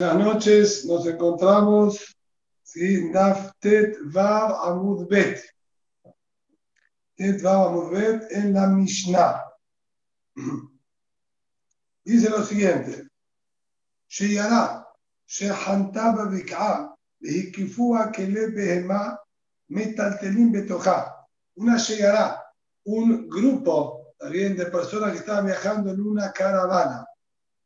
Buenas noches, nos encontramos ¿sí? Daf Tet Vav Amud Bet. Tet Vav Amud Bet en la Mishnah. Dice lo siguiente: Sheyara, Shehantaba Bik'a, Behikifua Kele Behema, Metaltelim Betoja. Una Sheyara, un grupo también de personas que estaban viajando en una caravana.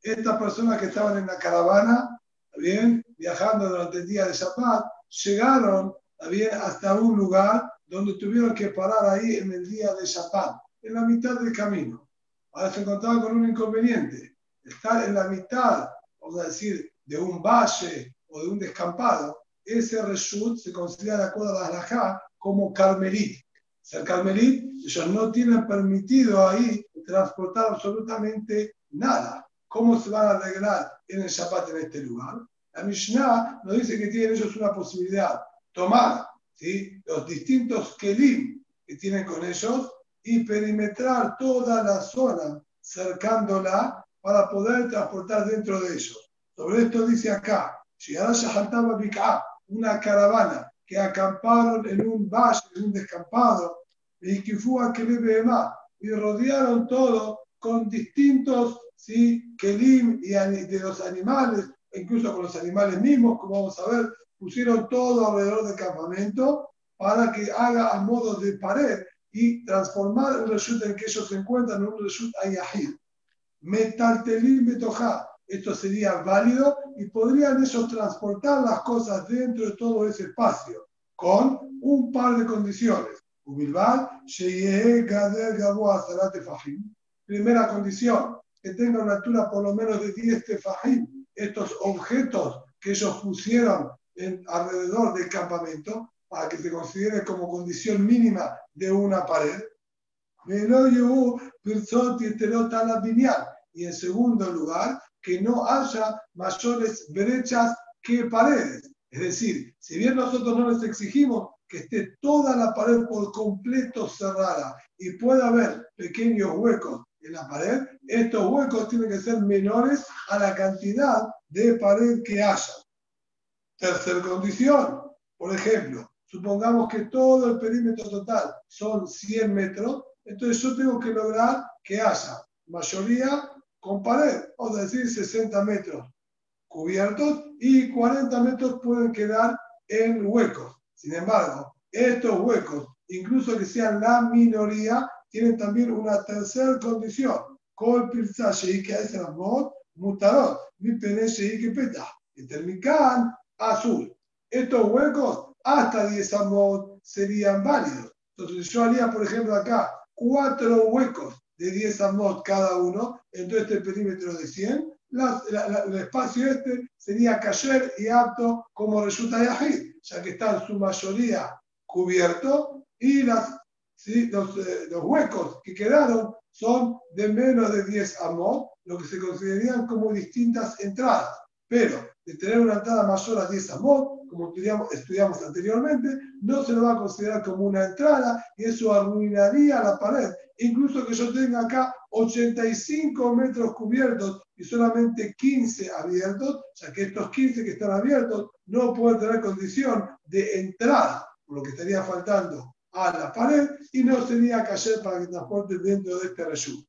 Estas personas que estaban en la caravana bien, viajando durante el día de Shabbat, llegaron bien, hasta un lugar donde tuvieron que parar ahí en el día de Shabbat, en la mitad del camino. Ahora se encontraban con un inconveniente. Estar en la mitad, vamos a decir, de un valle o de un descampado, ese reshut se considera de acuerdo a la como carmelit. Ser carmelit, ellos no tienen permitido ahí transportar absolutamente nada. ¿Cómo se van a arreglar en el Shabbat en este lugar? La Mishnah nos dice que tienen ellos una posibilidad, tomar ¿sí? los distintos kelim que tienen con ellos y perimetrar toda la zona cercándola para poder transportar dentro de ellos. Sobre esto dice acá, una caravana que acamparon en un valle, en un descampado, y rodearon todo con distintos ¿sí? Kelim y de los animales, incluso con los animales mismos, como vamos a ver, pusieron todo alrededor del campamento para que haga a modo de pared y transformar un reshut en que ellos se encuentran en un reshut ayahid. Metaltelim betoja. Esto sería válido y podrían ellos transportar las cosas dentro de todo ese espacio con un par de condiciones. Primera condición, que tenga una altura por lo menos de 10 tefajim, estos objetos que ellos pusieron en, alrededor del campamento, para que se considere como condición mínima de una pared. Y en segundo lugar, que no haya mayores brechas que paredes. Es decir, si bien nosotros no les exigimos que esté toda la pared por completo cerrada y pueda haber pequeños huecos en la pared, estos huecos tienen que ser menores a la cantidad de pared que haya. Tercer condición, por ejemplo, supongamos que todo el perímetro total son 100 metros, entonces yo tengo que lograr que haya mayoría con pared, o decir 60 metros cubiertos y 40 metros pueden quedar en huecos. Sin embargo, estos huecos, incluso que sean la minoría, tienen también una tercera condición. Kol pirza el amor, mutarot, mi pene que peta. Y termican azul. Estos huecos, hasta 10 amot, serían válidos. Entonces, yo haría, por ejemplo, acá cuatro huecos de 10 amot cada uno, en todo este perímetro de 100. el espacio este sería cayer y apto como resulta yahid, ya que está en su mayoría cubierto y las los, eh, los, huecos que quedaron son de menos de 10 amot, lo que se considerarían como distintas entradas. Pero de tener una entrada mayor a 10 amot, como estudiamos, estudiamos anteriormente, no se lo va a considerar como una entrada y eso arruinaría la pared. Incluso que yo tenga acá 85 metros cubiertos y solamente 15 abiertos, ya que estos 15 que están abiertos no pueden tener condición de entrada, por lo que estaría faltando a la pared y no sería cayer para que transporte dentro de este reyú.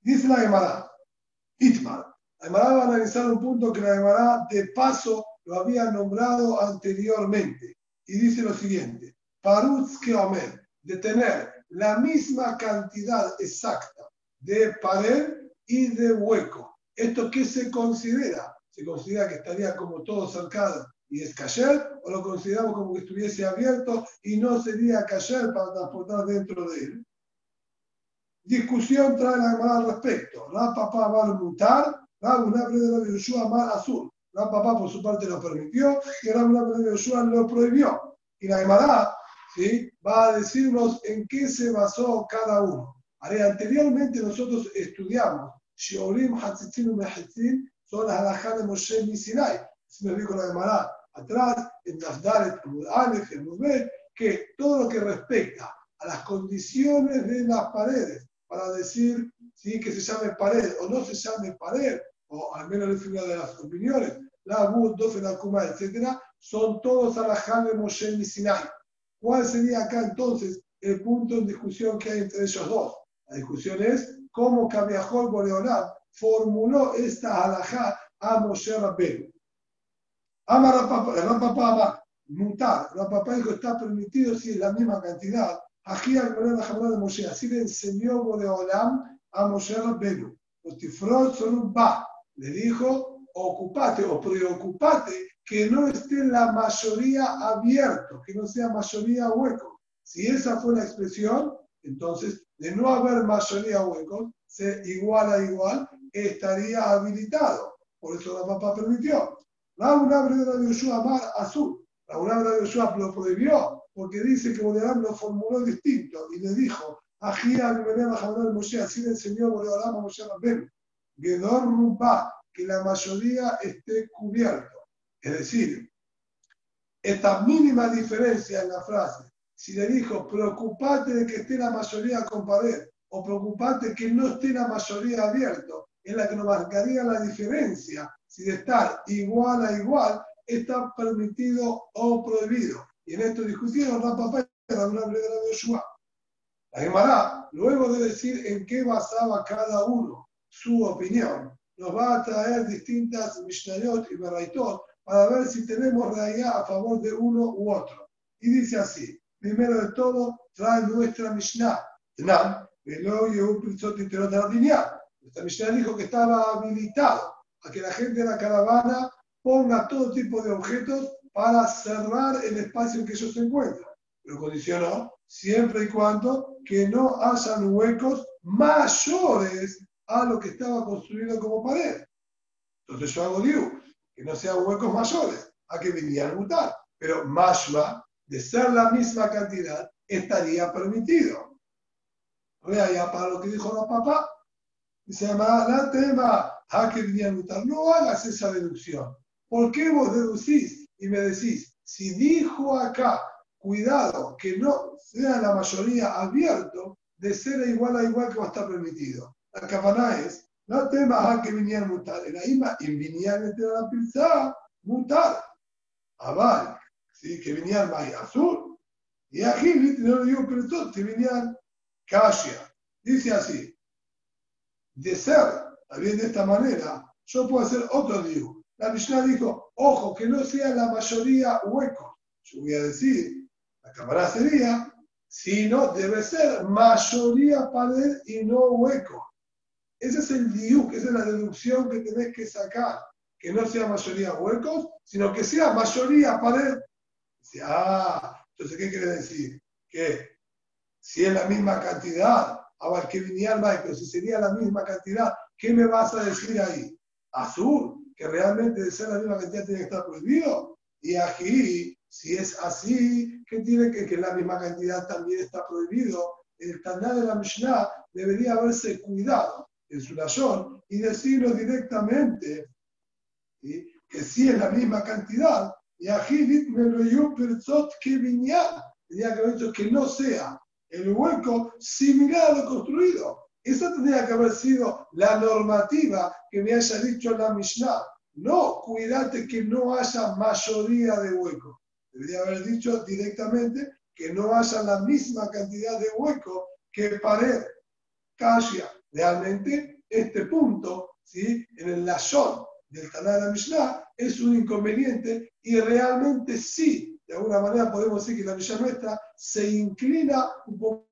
Dice la Gemara, Itmar. La Gemara va a analizar un punto que la Gemara de paso lo había nombrado anteriormente. Y dice lo siguiente, Parutz Omer, de tener la misma cantidad exacta de pared y de hueco. ¿Esto qué se considera? Se considera que estaría como todo cercado y es cayer, o lo consideramos como que estuviese abierto y no sería cayer para transportar dentro de él. Discusión trae la Gemara al respecto. La papá va a mutar, la de la Yoshua mar azul. La papá por su parte lo permitió y la de Yoshua lo prohibió. Y la Gemara ¿sí? va a decirnos en qué se basó cada uno. anteriormente nosotros estudiamos Shiorim Hatzitzin Mehitzin son las halajá de Moshe Sinai. Si nos dijo la Gemara, atrás, en Nasdaret, Aleph, en Mubet, que todo lo que respecta a las condiciones de las paredes, para decir ¿sí? que se llame pared o no se llame pared, o al menos el de las opiniones, la Bud, Dofen, Akuma, etc., son todos alajá de Moshe y Sinai. ¿Cuál sería acá entonces el punto en discusión que hay entre ellos dos? La discusión es cómo Kabiahol Boreolam formuló esta alajá a Moshe Rabbeinu. Ama Rapapá, ama, mutar. Rapapá dijo está permitido si es la misma cantidad. Aquí al de Moshe, así le enseñó Boreolam a Moshe Rabbeinu. Le dijo, ocupate o preocupate que no esté la mayoría abierto, que no sea mayoría hueco. Si esa fue la expresión, entonces de no haber mayoría huecos, se igual a igual, estaría habilitado. Por eso la papá permitió. Raúl de Yoshua Amar Azul. Raúl de Yoshua lo prohibió porque dice que Boleam lo formuló distinto y le dijo, Ajía al Moshe, así le enseñó Boleam a Moshe Rabben. Gedor Rupa, que la mayoría esté cubierto. Es decir, esta mínima diferencia en la frase, si le dijo, preocupate de que esté la mayoría con pared, o preocupate que no esté la mayoría abierto, es la que nos marcaría la diferencia si de estar igual a igual está permitido o prohibido. Y en esto discutieron la papá y la de Yoshua. La Gemara, luego de decir en qué basaba cada uno su opinión, nos va a traer distintas Mishnayot y Beraitot para ver si tenemos realidad a favor de uno u otro. Y dice así, primero de todo, trae nuestra Mishnah. Nuestra Mishnah dijo que estaba habilitado a que la gente de la caravana ponga todo tipo de objetos para cerrar el espacio en que ellos se encuentran. Pero condicionó siempre y cuando que no hayan huecos mayores a lo que estaba construido como pared. Entonces yo hago digo, que no sean huecos mayores, a que vinieran a mutar. Pero mashma, de ser la misma cantidad, estaría permitido. ya para lo que dijo la papá, llama la tema, a que a. No hagas esa deducción. ¿Por qué vos deducís y me decís, si dijo acá, cuidado, que no sea la mayoría abierto, de ser igual a igual que va a estar permitido? La cabana es no temas a que vinieran mutar. En la ima, y vinieran a la pizza, mutar. Aval, ¿sí? que vinieran más azul. Y aquí no lo digo, pero todo, que vinieran Kasia. Dice así, de ser, también de esta manera, yo puedo hacer otro digo. La Mishnah dijo, ojo, que no sea la mayoría hueco. Yo voy a decir, la cámara sería, si no, debe ser mayoría pared y no hueco. Ese es el diuk, esa es la deducción que tenés que sacar. Que no sea mayoría huecos, sino que sea mayoría pared. Dice, ah, entonces, ¿qué quiere decir? Que si es la misma cantidad, que viniera pero si sería la misma cantidad, ¿qué me vas a decir ahí? Azul, que realmente de ser la misma cantidad tiene que estar prohibido. Y aquí, si es así, ¿qué tiene que que la misma cantidad también está prohibido? El Taná de la Mishnah debería haberse cuidado en su razón y decirlo directamente que si es la misma cantidad. Y aquí me lo que tenía que haber dicho que no sea el hueco similar a lo construido. Esa tendría que haber sido la normativa que me haya dicho la Mishnah. No, cuídate que no haya mayoría de hueco. Debería haber dicho directamente que no haya la misma cantidad de hueco que pared. Kasia, realmente este punto, ¿sí? en el Lashon del Taná de la Mishnah, es un inconveniente y realmente sí, de alguna manera podemos decir que la Mishnah nuestra se inclina un poco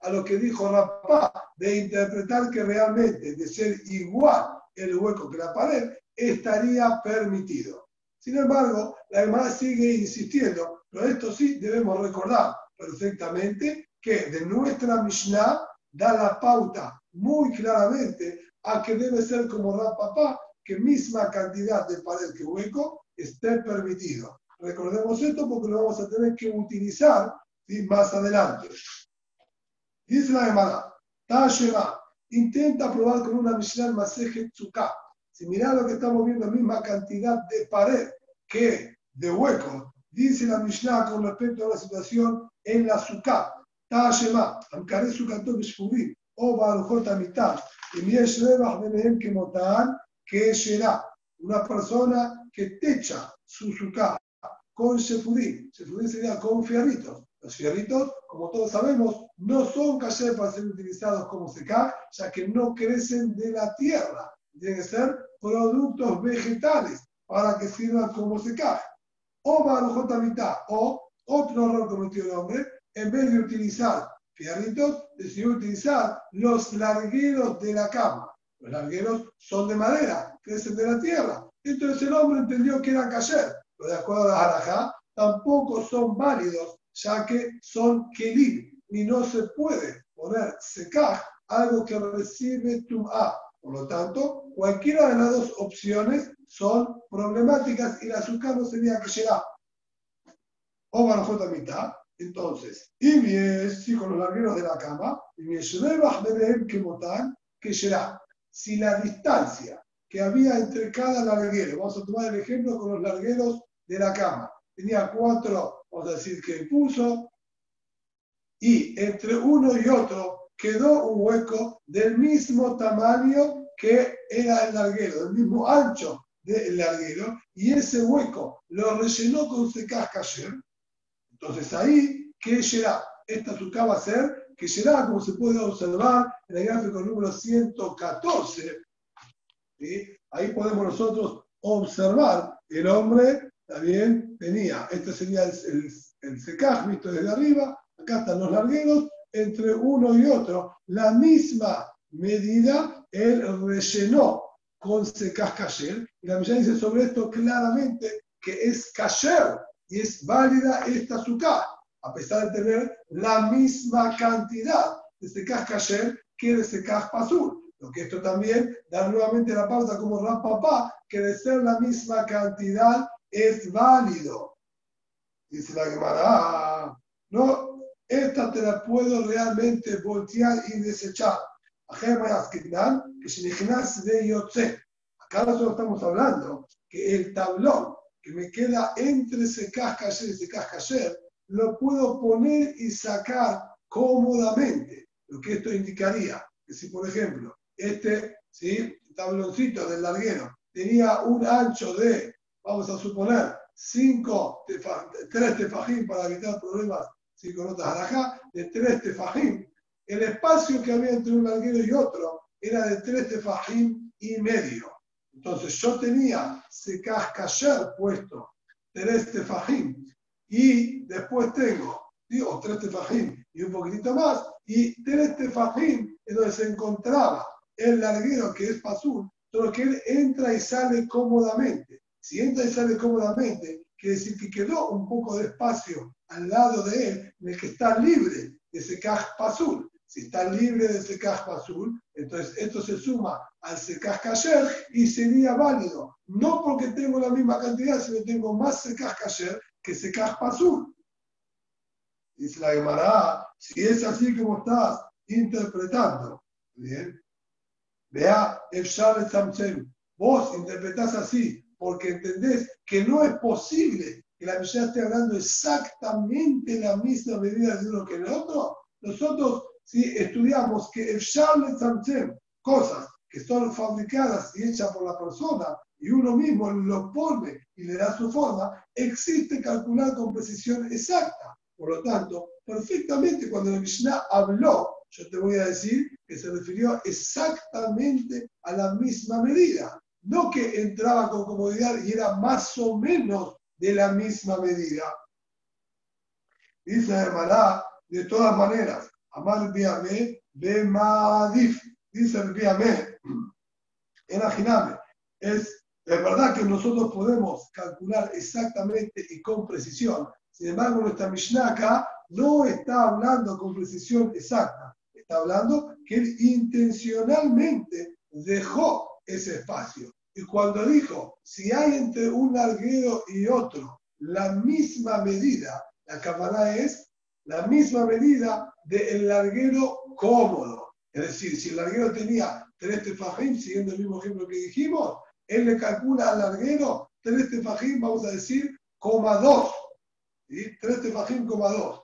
a lo que dijo Rapá, de interpretar que realmente de ser igual el hueco que la pared, estaría permitido. Sin embargo, la demás sigue insistiendo, pero esto sí debemos recordar perfectamente que de nuestra Mishnah da la pauta muy claramente a que debe ser como Rapapá, que misma cantidad de pared que hueco esté permitido. Recordemos esto porque lo vamos a tener que utilizar más adelante. Dice la Gemara, Tashema, intenta probar con una Mishnah Maseje Tzuká. Si mirá lo que estamos viendo, la misma cantidad de pared que de hueco, dice la Mishnah con respecto a la situación en la Tzuká. Tashema, Amkare Tzukato Bishfubi, o Barujot Amitab, y Miesh Rebach Benehem Kemotan, que será una persona que techa su Tzuká con Shefudí. Shefudí sería con fierritos. Los fierritos, como todos sabemos, no son cayer para ser utilizados como secar, ya que no crecen de la tierra. Tienen que ser productos vegetales para que sirvan como secar. O mitad, o otro error cometió el hombre, en vez de utilizar fierritos, decidió utilizar los largueros de la cama. Los largueros son de madera, crecen de la tierra. Entonces el hombre entendió que eran cayer, pero de acuerdo a la halajá, tampoco son válidos, ya que son kelim y no se puede poner secar algo que recibe tum'a. Por lo tanto, cualquiera de las dos opciones son problemáticas y la azúcar no sería que llega. O barajota mitad. Entonces, y mi si con los largueros de la cama, y mi que motan, que será. Si la distancia que había entre cada larguero, vamos a tomar el ejemplo con los largueros de la cama, tenía cuatro, vamos a decir que puso, y entre uno y otro quedó un hueco del mismo tamaño que era el larguero, del mismo ancho del larguero, y ese hueco lo rellenó con secas cayer. Entonces ahí, ¿qué será? Esta azúcar va a ser que será, como se puede observar en el gráfico número 114. Ahí podemos nosotros observar el hombre también tenía, este sería el, el, el visto desde arriba, están los largueros, entre uno y otro, la misma medida, él rellenó con secaj kasher, y la Mishnah dice sobre esto claramente que es kasher y es válida esta azúcar, a pesar de tener la misma cantidad de secaj kasher que de secaj pasur. Lo que esto también da nuevamente la pauta como Ram Papá, que de ser la misma cantidad es válido. Dice la Gemara, no, esta te la puedo realmente voltear y desechar. que si de. Acá nosotros estamos hablando que el tablón que me queda entre ese cascayer y ese cascayer, lo puedo poner y sacar cómodamente. Lo que esto indicaría que si, por ejemplo, este ¿sí? tabloncito del larguero tenía un ancho de vamos a suponer, cinco tres tefajín para evitar problemas cinco notas alajá, de tres tefajín, el espacio que había entre un larguero y otro era de tres tefajín y medio. Entonces yo tenía secaj kasher puesto tres tefajín y después tengo, digo, tres tefajín y un poquitito más, y tres tefajín es donde se encontraba el larguero que es pasur, todo que él entra y sale cómodamente. Si entra y sale cómodamente, quiere decir que quedó un poco de espacio al lado de él en el que está libre de ese azul. Si está libre de ese azul, entonces esto se suma al secaj y sería válido. No porque tengo la misma cantidad, sino tengo más secaj que secaj azul. Dice la Gemara, si es así como estás interpretando, bien, vea, vos interpretás así, porque entendés que no es posible que la Mishnah esté hablando exactamente la misma medida de uno que el otro. Nosotros, si estudiamos que el Charles Samsem, cosas que son fabricadas y hechas por la persona, y uno mismo lo pone y le da su forma, existe calcular con precisión exacta. Por lo tanto, perfectamente cuando la Mishnah habló, yo te voy a decir que se refirió exactamente a la misma medida no que entraba con comodidad y era más o menos de la misma medida. Dice Hermalá, de todas maneras, Amar Biame, Bemadif, dice el Biame, imagíname, es, es verdad que nosotros podemos calcular exactamente y con precisión, sin embargo, nuestra Mishnah acá no está hablando con precisión exacta, está hablando que él intencionalmente dejó ese espacio. Y cuando dijo, si hay entre un larguero y otro la misma medida, la cámara es la misma medida del larguero cómodo. Es decir, si el larguero tenía tres tefajim, siguiendo el mismo ejemplo que dijimos, él le calcula al larguero tres tefajim, vamos a decir, coma dos. Tres tefajim, coma dos.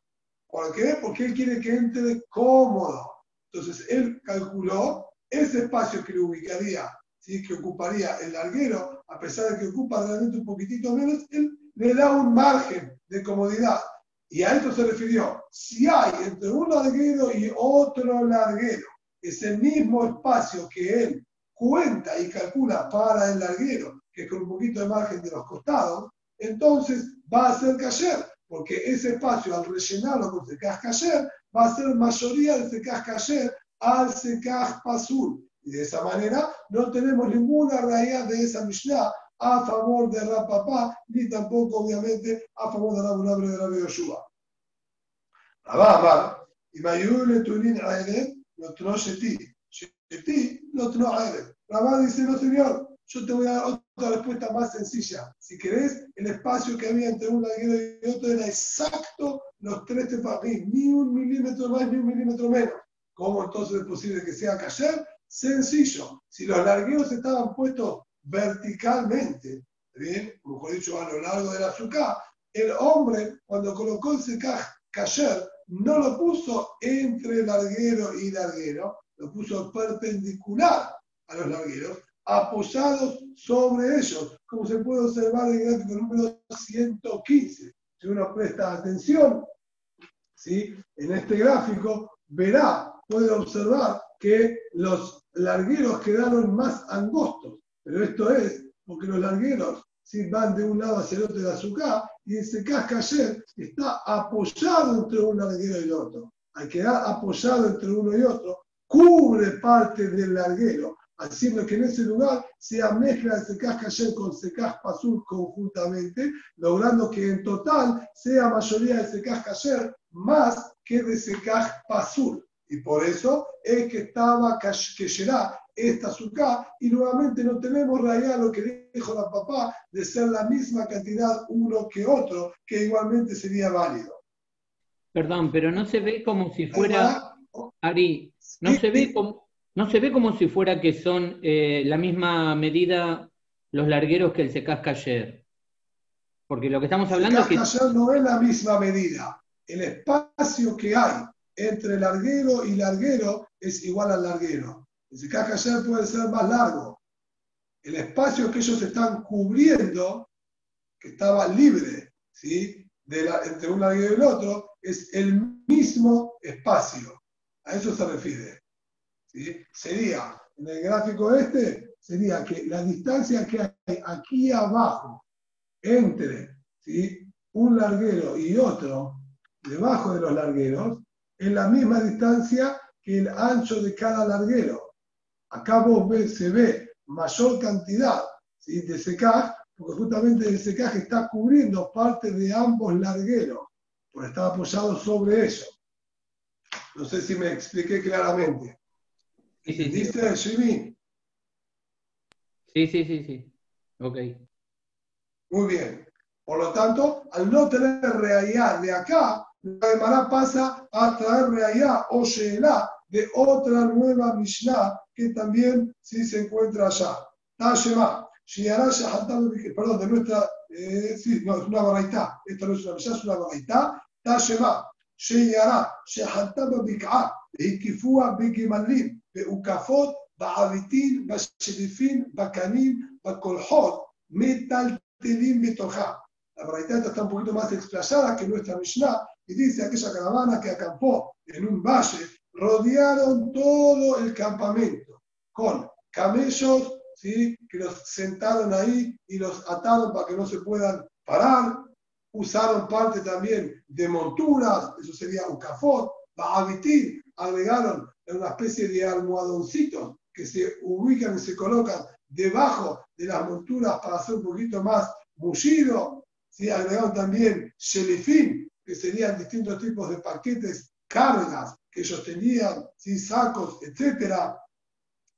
¿Por qué? Porque él quiere que entre cómodo. Entonces, él calculó ese espacio que le ubicaría ¿sí? que ocuparía el larguero, a pesar de que ocupa realmente un poquitito menos, él le da un margen de comodidad. Y a esto se refirió. Si hay entre un larguero y otro larguero ese mismo espacio que él cuenta y calcula para el larguero, que es con un poquito de margen de los costados, entonces va a ser cayer, porque ese espacio al rellenarlo con secaj cayer va a ser mayoría del secaj cayer al secaj pasul. Y de esa manera no tenemos ninguna realidad de esa Mishnah a favor de Rapapá, ni tampoco, obviamente, a favor de la Rabbi de Rabbi Yoshua. Rabá Amar, y Mayule Tunin Aelet, no tno Sheti. Sheti, no tno Aelet. Rabá dice, no señor, yo te voy a dar otra respuesta más sencilla. Si querés, el espacio que había entre un larguero y otro era exacto los tres tefajim, ni un milímetro más ni un milímetro menos. ¿Cómo entonces es posible que sea cayer? Sencillo. Si los largueros estaban puestos verticalmente, ¿bien? mejor dicho, a lo largo del azúcar, el hombre, cuando colocó el secaj cayer, no lo puso entre larguero y larguero, lo puso perpendicular a los largueros, apoyados sobre ellos, como se puede observar en el gráfico número 115. Si uno presta atención, ¿sí? en este gráfico verá, puede observar que los largueros quedaron más angostos, pero esto es porque los largueros ¿sí? van de un lado hacia el otro de azúcar y ese casca ayer está apoyado entre un larguero y otro. Al quedar apoyado entre uno y otro, cubre parte del larguero, haciendo que en ese lugar sea mezcla de secaj cayer con secaj pasul conjuntamente, logrando que en total sea mayoría de secaj cayer más que de secaj pasul. Y por eso es que estaba que será esta azúcar y nuevamente no tenemos raya lo que dijo la papá de ser la misma cantidad uno que otro, que igualmente sería válido. Perdón, pero no se ve como si fuera, Ari, no se ve como, no se ve como si fuera que son eh, la misma medida los largueros que el secasca ayer. Porque lo que estamos hablando es que. no es la misma medida. El espacio que hay entre larguero y larguero es igual al larguero. El secasca ayer puede ser más largo. El espacio que ellos están cubriendo, que estaba libre, ¿sí? De entre un larguero y el otro, es el mismo espacio. A eso se refiere. Sería, en el gráfico este, sería que la distancia que hay aquí abajo entre un larguero y otro, debajo de los largueros, es la misma distancia que el ancho de cada larguero. Acá vos ves, se ve mayor cantidad de secaj, porque justamente el secaj está cubriendo parte de ambos largueros, porque está apoyado sobre ellos. No sé si me expliqué claramente. Sí, sí, ¿Dice Jimmy? Sí, sí, sí, sí. Ok. Muy bien. Por lo tanto, al no tener realidad de acá, la Gemara pasa a traer allá o Sheela de otra nueva Mishnah que también sí se encuentra allá. Tashema, perdón, de nuestra, eh, sí, no, es una baraita, esta no es una Mishnah, es una baraita. Tashema, Sheyara, Shehataba Bik'a, Hikifua Bikimalim, Beukafot, Ba'avitin, Bashirifin, Bakanim, Bakolhot, Metaltelim, Metoja. La baraita está un poquito más explayada que nuestra Mishnah y dice aquella caravana que acampó en un valle, rodearon todo el campamento con camellos ¿sí? que los sentaron ahí y los ataron para que no se puedan parar, usaron parte también de monturas, eso sería un cafot, ba'abitín, agregaron una especie de almohadoncitos que se ubican y se colocan debajo de las monturas para hacer un poquito más mullido, ¿sí? agregaron también shelifín, que serían distintos tipos de paquetes, cargas que ellos tenían, ¿sí? sacos, etc.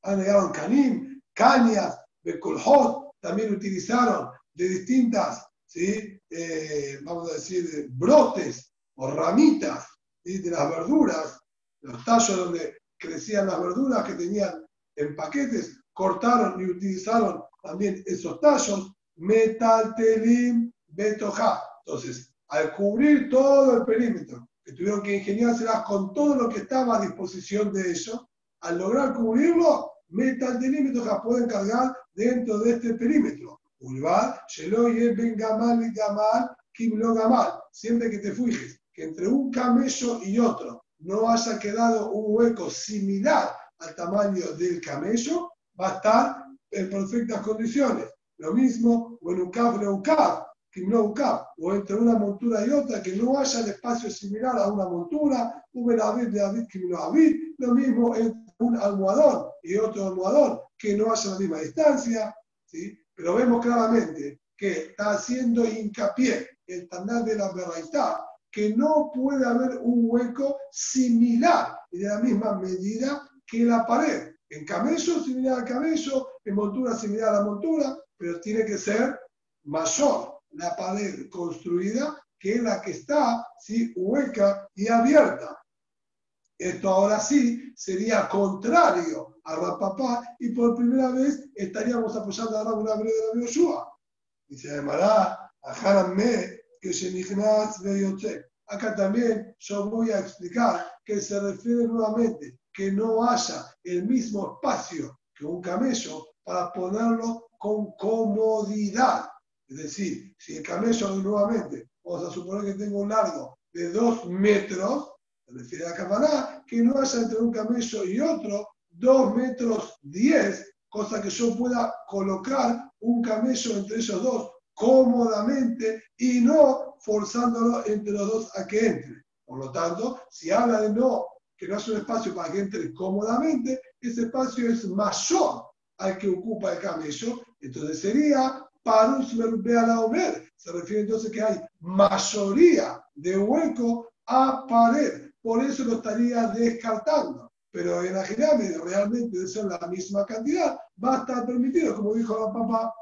Agregaron canim, cañas, becolhot, también utilizaron de distintas ¿sí? Eh, vamos a decir, brotes o ramitas de las verduras, los tallos donde crecían las verduras que tenían en paquetes, cortaron y utilizaron también esos tallos, metaltelim betoja. Entonces, al cubrir todo el perímetro, que tuvieron que ingeniárselas con todo lo que estaba a disposición de ellos, al lograr cubrirlo, metal delímetros que pueden cargar dentro de este perímetro. Ulvar, Sheloye, Ben Gamal Gamal, Kimlo Gamal. Siempre que te fijes que entre un camello y otro no haya quedado un hueco similar al tamaño del camello, va a estar en perfectas condiciones. Lo mismo, o en cab, no o entre una montura y otra, que no haya el espacio similar a una montura, un David de David, David, lo mismo entre un almohadón y otro almohadón, que no haya la misma distancia, ¿sí? pero vemos claramente que está haciendo hincapié el Tanal de la Berraitá, que no puede haber un hueco similar y de la misma medida que la pared. En camello similar al camello, en montura similar a la montura, pero tiene que ser mayor la pared construida que la que está ¿sí? hueca y abierta. Esto ahora sí sería contrario a Rapapá y por primera vez estaríamos apoyando a la una de la Yoshua. Dice, además, a me que se Acá también yo voy a explicar que se refiere nuevamente que no haya el mismo espacio que un camello para ponerlo con comodidad. Es decir, si el camello nuevamente, vamos a suponer que tengo un largo de dos metros, se refiere a camarada, que no haya entre un camello y otro dos metros diez, cosa que yo pueda colocar un camello entre ellos dos cómodamente y no forzándolo entre los dos a que entre. Por lo tanto, si habla de no que no es un espacio para que entre cómodamente, ese espacio es mayor al que ocupa el camello, entonces sería parus la omer. Se refiere entonces que hay mayoría de hueco a pared, por eso lo estaría descartando. Pero en general, realmente de ser la misma cantidad, va a estar permitido, como dijo la papá.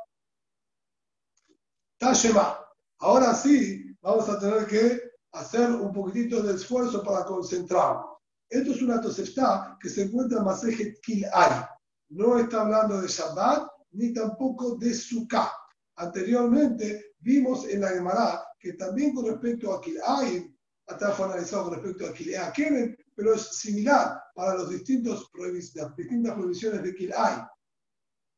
Tashema. Ahora sí, vamos a tener que hacer un poquitito de esfuerzo para concentrarnos. Esto es una tosefta que se encuentra en Masejet Kil'ay. No está hablando de Shabbat ni tampoco de Sukkah. Anteriormente vimos en la Gemara que también con respecto a Kil'ay, hasta fue analizado con respecto a Kil'ay Keren, pero es similar para los distintos, las distintas provisiones de Kil'ay.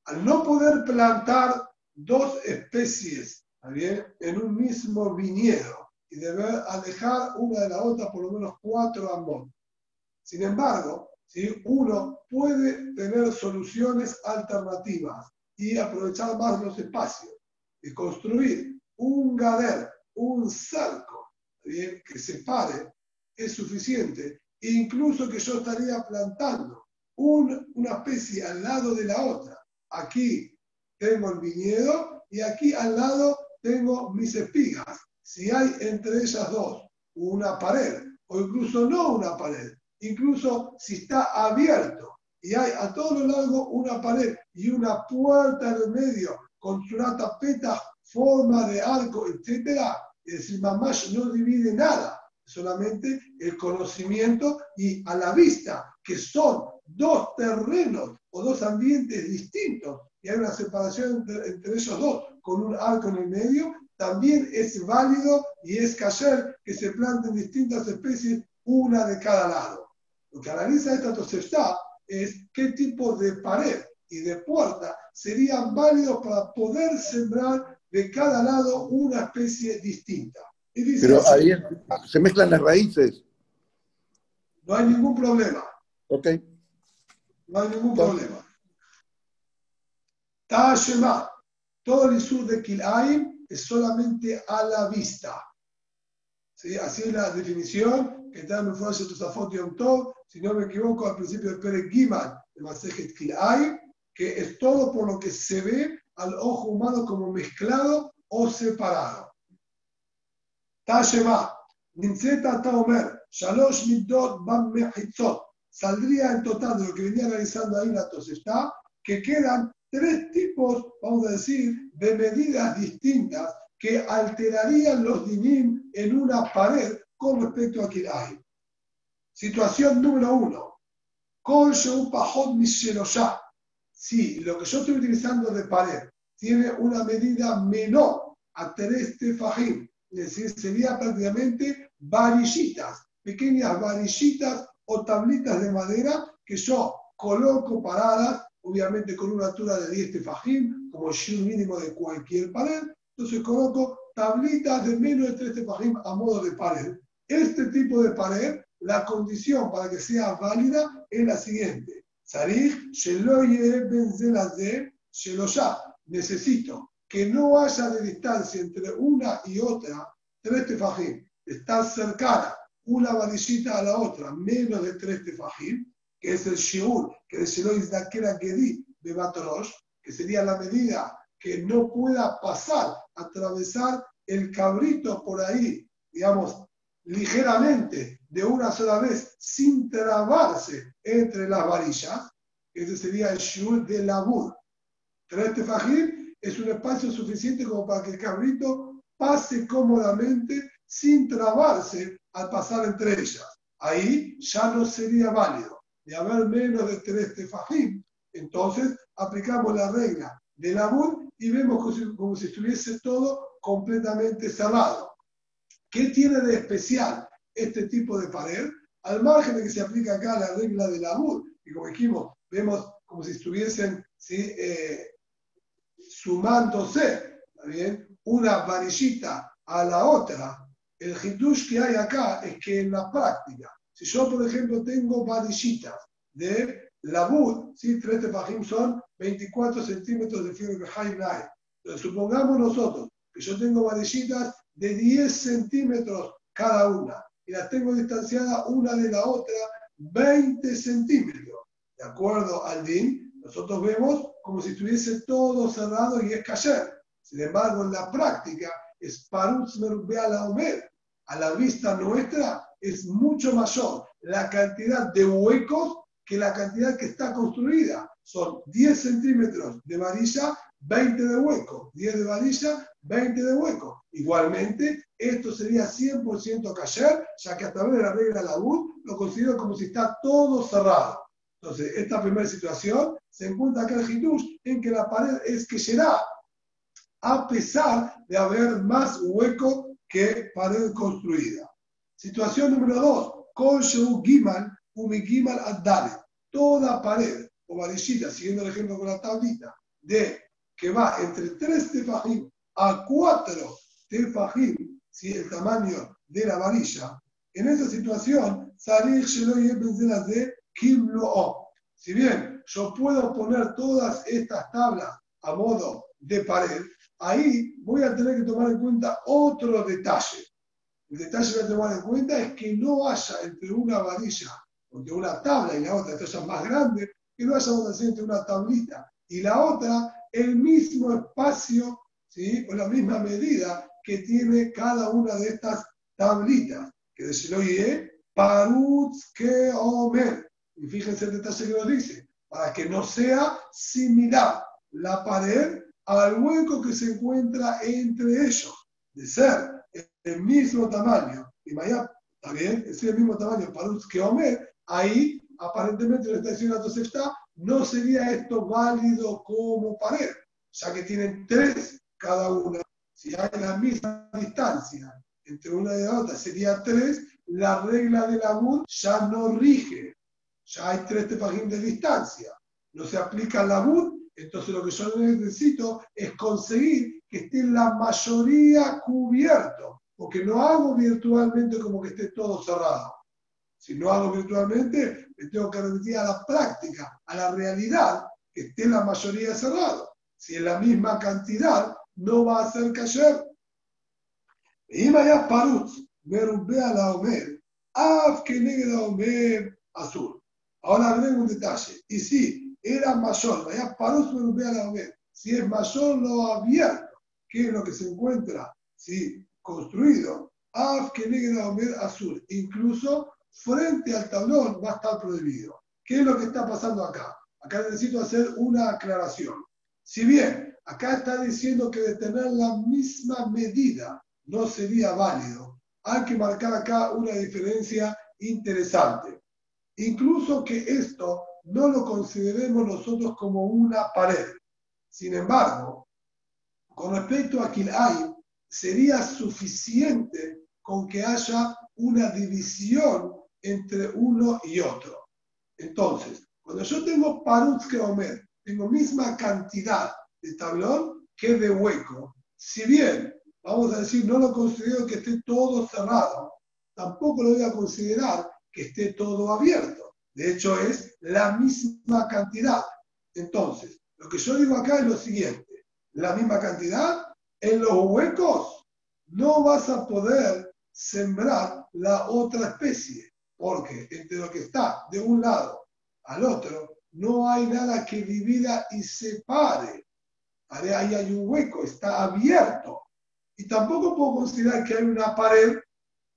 Al no poder plantar dos especies en un mismo viñedo y deber alejar una de la otra por lo menos cuatro amot, sin embargo, si uno puede tener soluciones alternativas y aprovechar más los espacios y construir un gader, un cerco que separe, es suficiente. Incluso que yo estaría plantando una especie al lado de la otra. Aquí tengo el viñedo y aquí al lado tengo mis espigas. Si hay entre ellas dos una pared o incluso no una pared, incluso si está abierto y hay a todo lo largo una pared y una puerta en el medio con una tapeta, forma de arco, etc. Es decir, mamás no divide nada, solamente el conocimiento y a la vista, que son dos terrenos o dos ambientes distintos y hay una separación entre, entre esos dos con un arco en el medio, también es válido y es cayer que se planten distintas especies, una de cada lado. Lo que analiza esta Tosefta es qué tipo de pared y de puerta serían válidos para poder sembrar de cada lado una especie distinta. Pero ahí se mezclan las raíces. No hay ningún problema. Ok. No hay ningún problema. Tashema, todo el sur de Kilaim es solamente a la vista. ¿Sí? Así es la definición que está en el Francia Tosafot Yom Tov, si no me equivoco, al principio del Pere Gimal de Masejet Kilay, que es todo por lo que se ve al ojo humano como mezclado o separado. Tashema, Ninzeta Taomer, Shalosh Midot Bam Mehitzot. Saldría en total de lo que venía realizando ahí la está que quedan tres tipos, vamos a decir, de medidas distintas que alterarían los dinim en una pared con respecto a Kirai. Situación número uno. Si lo que yo estoy utilizando de pared tiene una medida menor a tres tefajim, es decir, sería prácticamente varillitas, pequeñas varillitas o tablitas de madera que yo coloco paradas obviamente con una altura de 10 tefajim, como el mínimo de cualquier pared. Entonces coloco tablitas de menos de 3 tefajim a modo de pared. Este tipo de pared, la condición para que sea válida es la siguiente. Sarich, Sheloye Benzelazé, Sheloya. Necesito que no haya de distancia entre una y otra tres tefajim. Estar cercana una varillita a la otra, menos de tres tefajim, que es el shiur, que es el Dakera Gedi de Batrosh, que sería la medida que no pueda pasar, atravesar el cabrito por ahí, digamos, ligeramente, de una sola vez, sin trabarse entre las varillas, ese sería el shiur de labur. Tres tefajim es un espacio suficiente como para que el cabrito pase cómodamente sin trabarse al pasar entre ellas. Ahí ya no sería válido. De haber menos de tres tefajim, entonces aplicamos la regla del abur y vemos como si, como si estuviese todo completamente cerrado. ¿Qué tiene de especial este tipo de pared? Al margen de que se aplica acá la regla del abur, y como dijimos, vemos como si estuviesen ¿sí? eh, sumándose? Una varillita a la otra, el hitush que hay acá es que en la práctica, si yo, por ejemplo, tengo varillitas de labud, ¿sí? tres tefajim son 24 centímetros de fibra de Entonces, supongamos nosotros que yo tengo varillitas de 10 centímetros cada una y las tengo distanciadas una de la otra 20 centímetros. De acuerdo al DIN, nosotros vemos como si estuviese todo cerrado y es cayer. Sin embargo, en la práctica, es parutz la omer. A la vista nuestra es mucho mayor la cantidad de huecos que la cantidad que está construida. Son 10 centímetros de varilla, 20 de hueco. 10 de varilla, 20 de hueco. Igualmente, esto sería 100% cayer, ya que a través de la regla la U lo considero como si está todo cerrado. Entonces, esta primera situación se encuentra acá el Hitush en que la pared es que será a pesar de haber más hueco que pared construida. Situación número dos, Koshu Gimal, Umigimal Adale. Toda pared o varillita, siguiendo el ejemplo con la tablita, de que va entre 3 tefajim a 4 tefajim, si el tamaño de la varilla, en esa situación, de Si bien yo puedo poner todas estas tablas a modo de pared, ahí voy a tener que tomar en cuenta otro detalle. El detalle a tomar en cuenta es que no haya entre una varilla, entre una tabla y la otra, esta es más grande, que no haya una entre una tablita y la otra el mismo espacio ¿sí? o la misma medida que tiene cada una de estas tablitas. Que decirlo y parutz que omer. Y fíjense el detalle que nos dice, para que no sea similar la pared al hueco que se encuentra entre ellos, de ser el mismo tamaño, y Maya, bien, es el mismo tamaño para un que Omer, ahí aparentemente la estación está, no sería esto válido como pared, ya que tienen tres cada una. Si hay la misma distancia entre una y la otra, sería tres, la regla de la ya no rige. Ya hay tres tefajim de distancia. No se aplica la BUD entonces lo que yo necesito es conseguir que esté la mayoría cubierto, porque no hago virtualmente como que esté todo cerrado. Si no hago virtualmente, me tengo que remitir a la práctica, a la realidad, que esté la mayoría cerrado. Si es la misma cantidad, no va a ser. Y vaya parut, a la omer, af que la omer azul. Ahora agrego un detalle. Y sí, era mayor, vaya paró su la Si es mayor lo abierto, que es lo que se encuentra si construido, af que negra azul, incluso frente al tablón va a estar prohibido. ¿Qué es lo que está pasando acá? Acá necesito hacer una aclaración. Si bien acá está diciendo que de tener la misma medida no sería válido, hay que marcar acá una diferencia interesante. Incluso que esto no lo consideremos nosotros como una pared. Sin embargo, con respecto a hay sería suficiente con que haya una división entre uno y otro. Entonces, cuando yo tengo Parutz Omer, tengo misma cantidad de tablón que de hueco. Si bien, vamos a decir, no lo considero que esté todo cerrado, tampoco lo voy a considerar que esté todo abierto. De hecho, es la misma cantidad. Entonces, lo que yo digo acá es lo siguiente. La misma cantidad, en los huecos no vas a poder sembrar la otra especie, porque entre lo que está de un lado al otro, no hay nada que divida y separe. Ahí hay un hueco, está abierto. Y tampoco puedo considerar que hay una pared,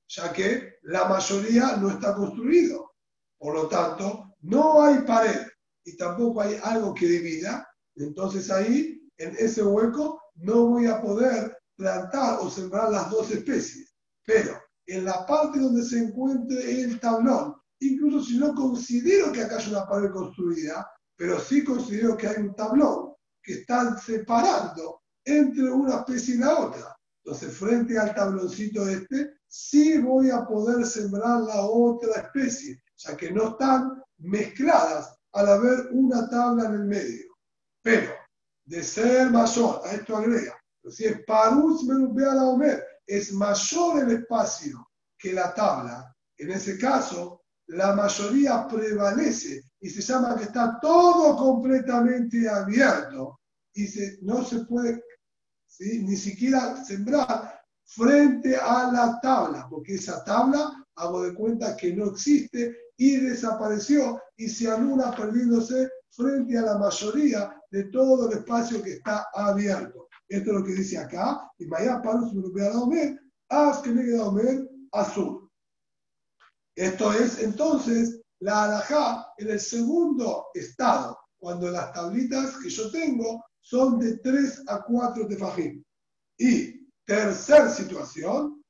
ya que la mayoría no está construido. Por lo tanto, no hay pared y tampoco hay algo que divida. Entonces ahí, en ese hueco, no voy a poder plantar o sembrar las dos especies. Pero en la parte donde se encuentre el tablón, incluso si no considero que acá hay una pared construida, pero sí considero que hay un tablón que están separando entre una especie y la otra. Entonces, frente al tabloncito este, sí voy a poder sembrar la otra especie, ya que no están mezcladas al haber una tabla en el medio. Pero, de ser mayor, a esto agrega, si es parus la omer, es mayor el espacio que la tabla, en ese caso, la mayoría prevalece y se llama que está todo completamente abierto y no se puede ni siquiera sembrar frente a la tabla, porque esa tabla hago de cuenta que no existe y desapareció y se anula perdiéndose frente a la mayoría de todo el espacio que está abierto. Esto es lo que dice acá, y Maya Parus Omer, Haz que me Omer azul. Esto es entonces la alajá en el segundo estado, cuando las tablitas que yo tengo son de 3 a 4 tefajim. Y tercera situación,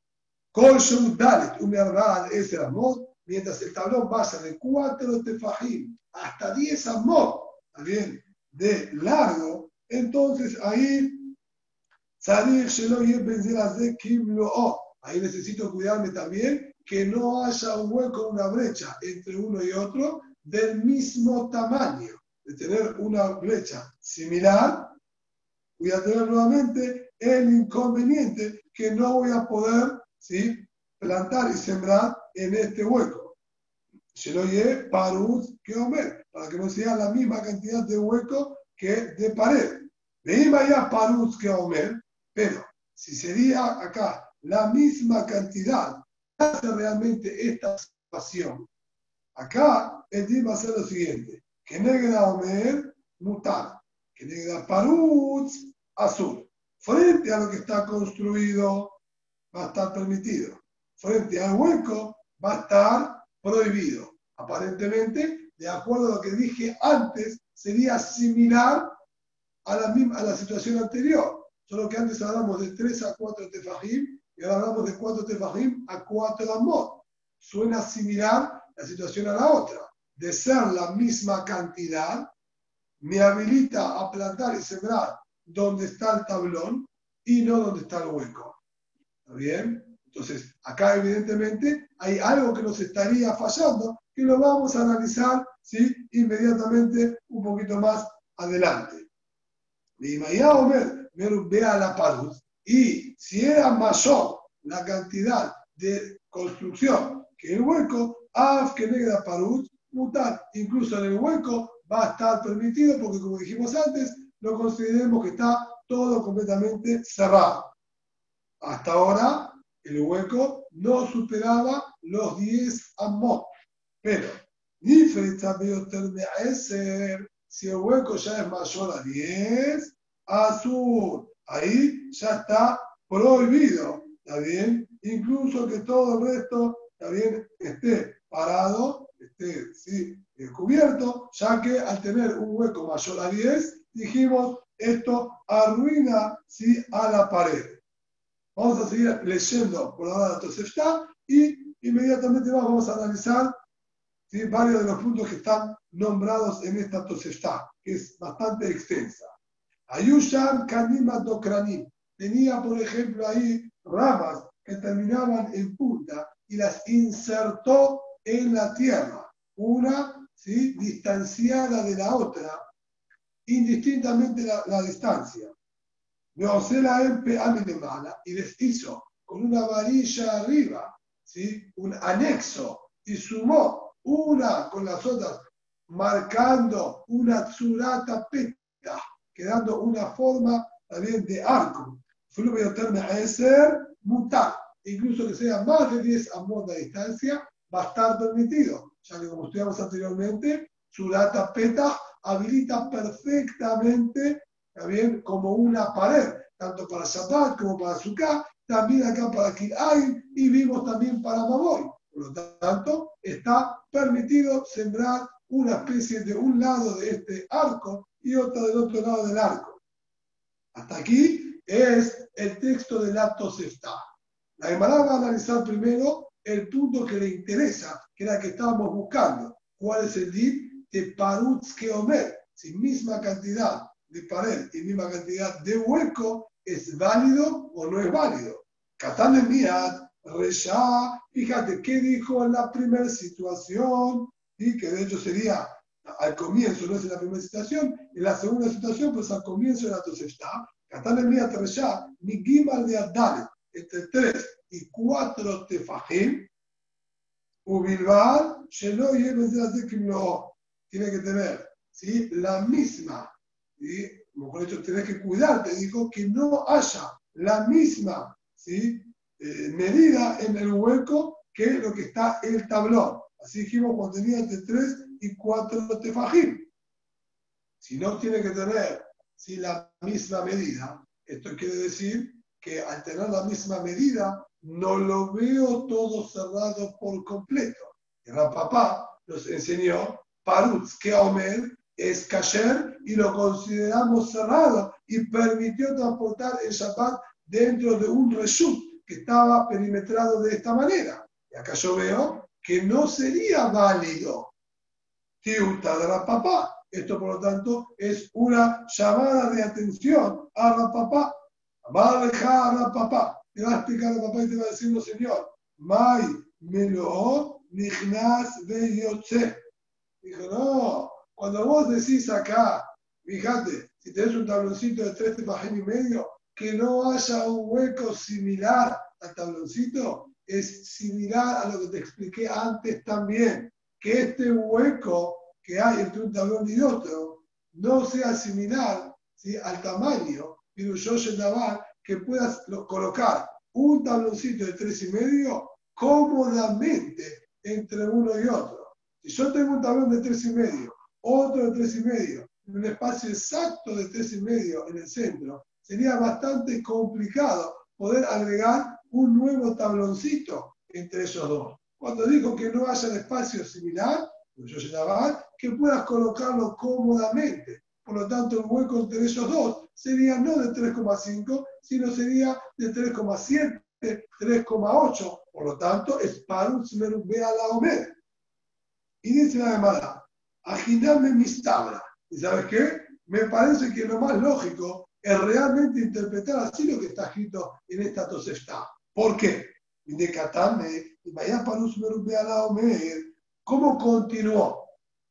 Umiarbad es el amor, mientras el tablón pasa de 4 tefajim hasta 10 amor, también de largo, entonces ahí Ahí necesito cuidarme también que no haya un hueco, una brecha entre uno y otro del mismo tamaño. De tener una brecha similar, voy a tener nuevamente el inconveniente que no voy a poder ¿sí? plantar y sembrar en este hueco. Se lo lleve que Omer, para que no sea la misma cantidad de hueco que de pared. Veima ya Paruz que Omer, pero si sería acá la misma cantidad, hace realmente esta situación. Acá el día va a ser lo siguiente: que negra Omer, mutar, que negra Paruz, azul. Frente a lo que está construido, va a estar permitido. Frente al hueco, va a estar prohibido. Aparentemente, de acuerdo a lo que dije antes, sería similar a la, misma, a la situación anterior. Solo que antes hablamos de 3 a 4 tefajim y ahora hablamos de 4 tefajim a 4 amot. Suena similar la situación a la otra. De ser la misma cantidad, me habilita a plantar y sembrar donde está el tablón y no donde está el hueco. ¿Está bien? Entonces, acá evidentemente hay algo que nos estaría fallando que lo vamos a analizar ¿sí? inmediatamente un poquito más adelante. Y si era mayor la cantidad de construcción que el hueco, af que negra parus, mutar, incluso en el hueco va a estar permitido porque como dijimos antes, no consideremos que está todo completamente cerrado. Hasta ahora, el hueco no superaba los 10 amot. Pero, si el hueco ya es mayor a 10, azul, ahí ya está prohibido, ¿está bien? Incluso que todo el resto, ¿está bien? Esté parado, esté ¿sí? cubierto, ya que al tener un hueco mayor a 10, dijimos, esto arruina ¿sí? a la pared. Vamos a seguir leyendo por ahora la está y inmediatamente vamos a analizar ¿sí? varios de los puntos que están nombrados en esta Tosefta, que es bastante extensa. Ayushan Kanima Dokranim. Tenía, por ejemplo, ahí ramas que terminaban en punta y las insertó en la tierra, una ¿sí? distanciada de la otra, indistintamente la, distancia. Y les hizo con una varilla arriba, ¿sí? un anexo, y sumó una con las otras, marcando una tzurata peta, quedando una forma también de arco. a ser mutar, incluso que sea más de 10 amos de distancia, va a estar permitido, ya que como estudiamos anteriormente, tzurata peta habilita perfectamente también como una pared, tanto para Shabbat como para Sukkah, también acá para hay y vimos también para Maboy. Por lo tanto, está permitido sembrar una especie de un lado de este arco y otra del otro lado del arco. Hasta aquí es el texto del acto Seftá. La Gemara va a analizar primero el punto que le interesa, que era el que estábamos buscando. ¿Cuál es el dit? de Parutz que Omer, si misma cantidad de pared y misma cantidad de hueco, ¿es válido o no es válido? Catán de Miat, Resha, fíjate qué dijo en la primera situación, y que de hecho sería al comienzo, no es en la primera situación, en la segunda situación, pues al comienzo de la Tosefta, Catán de Miat, Resha, mi Gimal de Adale, entre 3 y 4 tefajim, Ubilbar, Shelo y no tiene que tener ¿sí? la misma, y mejor dicho, tenés que cuidarte, dijo que no haya la misma ¿sí? Eh, medida en el hueco que lo que está el tablón. Así dijimos cuando tenía entre 3 y 4 tefajim. Si no tiene que tener ¿sí? la misma medida, esto quiere decir que al tener la misma medida, no lo veo todo cerrado por completo. El papá nos enseñó Parutz, que Omer es kasher y lo consideramos cerrado y permitió transportar el Shabbat dentro de un reshut que estaba perimetrado de esta manera. Y acá yo veo que no sería válido Tiuta de la papá. Esto, por lo tanto, es una llamada de atención a la papá. Va a dejar a la papá. Te va a explicar a papá y te va a decir, no, señor, Mai melo nignas de Dijo, no, cuando vos decís acá, fíjate, si tenés un tabloncito de tres tefajim y medio, que no haya un hueco similar al tabloncito, es similar a lo que te expliqué antes también, que este hueco que hay entre un tablón y otro no sea similar ¿sí? al tamaño, pero yo que puedas colocar un tabloncito de tres y medio cómodamente entre uno y otro. Si yo tengo un tablón de tres y medio, otro de tres y medio, un espacio exacto de tres y medio en el centro, sería bastante complicado poder agregar un nuevo tabloncito entre esos dos. Cuando digo que no haya espacio similar, pues yo que puedas colocarlo cómodamente. Por lo tanto, el hueco entre esos dos sería no de 3,5, sino sería de 3,7, 3,8. Por lo tanto, es para un a la Omer. Y dice la demanda, agitame mis tablas. ¿Y sabes qué? Me parece que lo más lógico es realmente interpretar así lo que está escrito en esta tosefta. ¿Por qué? ¿Cómo continuó?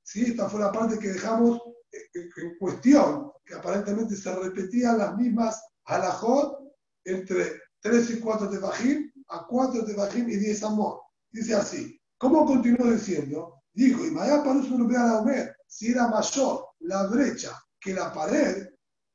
¿Sí? Esta fue la parte que dejamos en cuestión, que aparentemente se repetían las mismas halajot entre 3 y 4 tefajim a 4 tefajim y 10 amor. Dice así. ¿Cómo continuó diciendo? Dijo, y Maya Parus a Omer, si era mayor la brecha que la pared,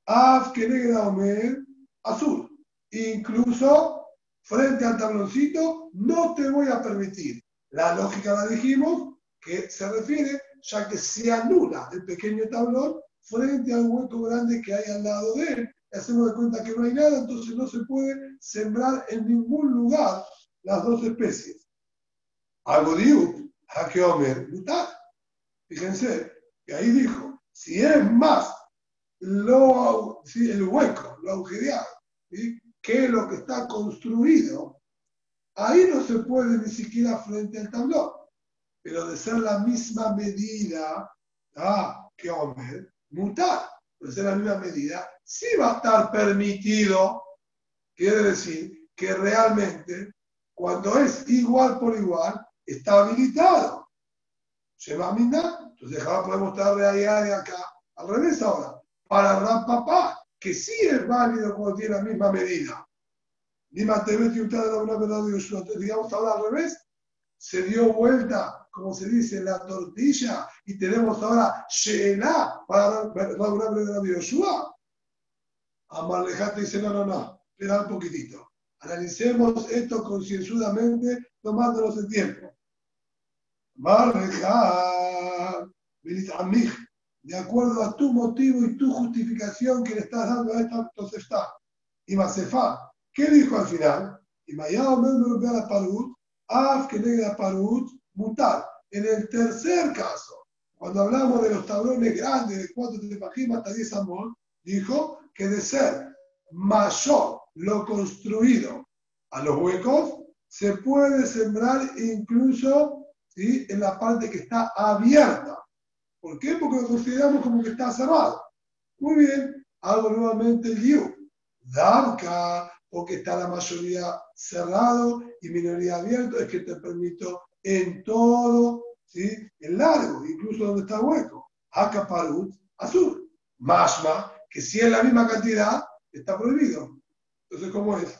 Af que negra Omer, azul. Incluso frente al tabloncito, no te voy a permitir. La lógica la dijimos, que se refiere, ya que se anula el pequeño tablón frente al hueco grande que hay al lado de él. Hacemos de cuenta que no hay nada, entonces no se puede sembrar en ningún lugar las dos especies. Algo digo, Hakeomer Fíjense que ahí dijo, si es más el hueco, lo agujereado, que lo que está construido, ahí no se puede ni siquiera frente al tablón. Pero de ser la misma medida, ah, que Omer, mutar, de ser la misma medida, sí va a estar permitido. Quiere decir que realmente, cuando es igual por igual, está habilitado. Se va a minar, entonces podemos estar de ahí a acá. Al revés ahora, para Ram Papá, que sí es válido cuando tiene la misma medida. Ni Matebet y una verdad de Digamos ahora al revés, se dio vuelta, como se dice, la tortilla y tenemos ahora Sheela para verdad de Yoshua. Amalejate dice, no, no, no, espera un poquitito. Analicemos esto concienzudamente, tomándonos el tiempo. de acuerdo a tu motivo y tu justificación que le estás dando a esta está. Y Masefa, ¿qué dijo al final? Y Mayao me a la Parut, Af que negra Parut, mutar. En el tercer caso, cuando hablamos de los tablones grandes de cuatro tefajim hasta 10 amor, dijo que de ser mayor lo construido a los huecos, se puede sembrar incluso ¿sí? en la parte que está abierta. ¿Por qué? Porque lo consideramos como que está cerrado. Muy bien, hago nuevamente el yu. Darka, porque está la mayoría cerrado y minoría abierto, es que te permito en todo ¿sí? el largo, incluso donde está hueco. Acaparut, azul. Masma, que si es la misma cantidad, está prohibido. Entonces, ¿cómo es?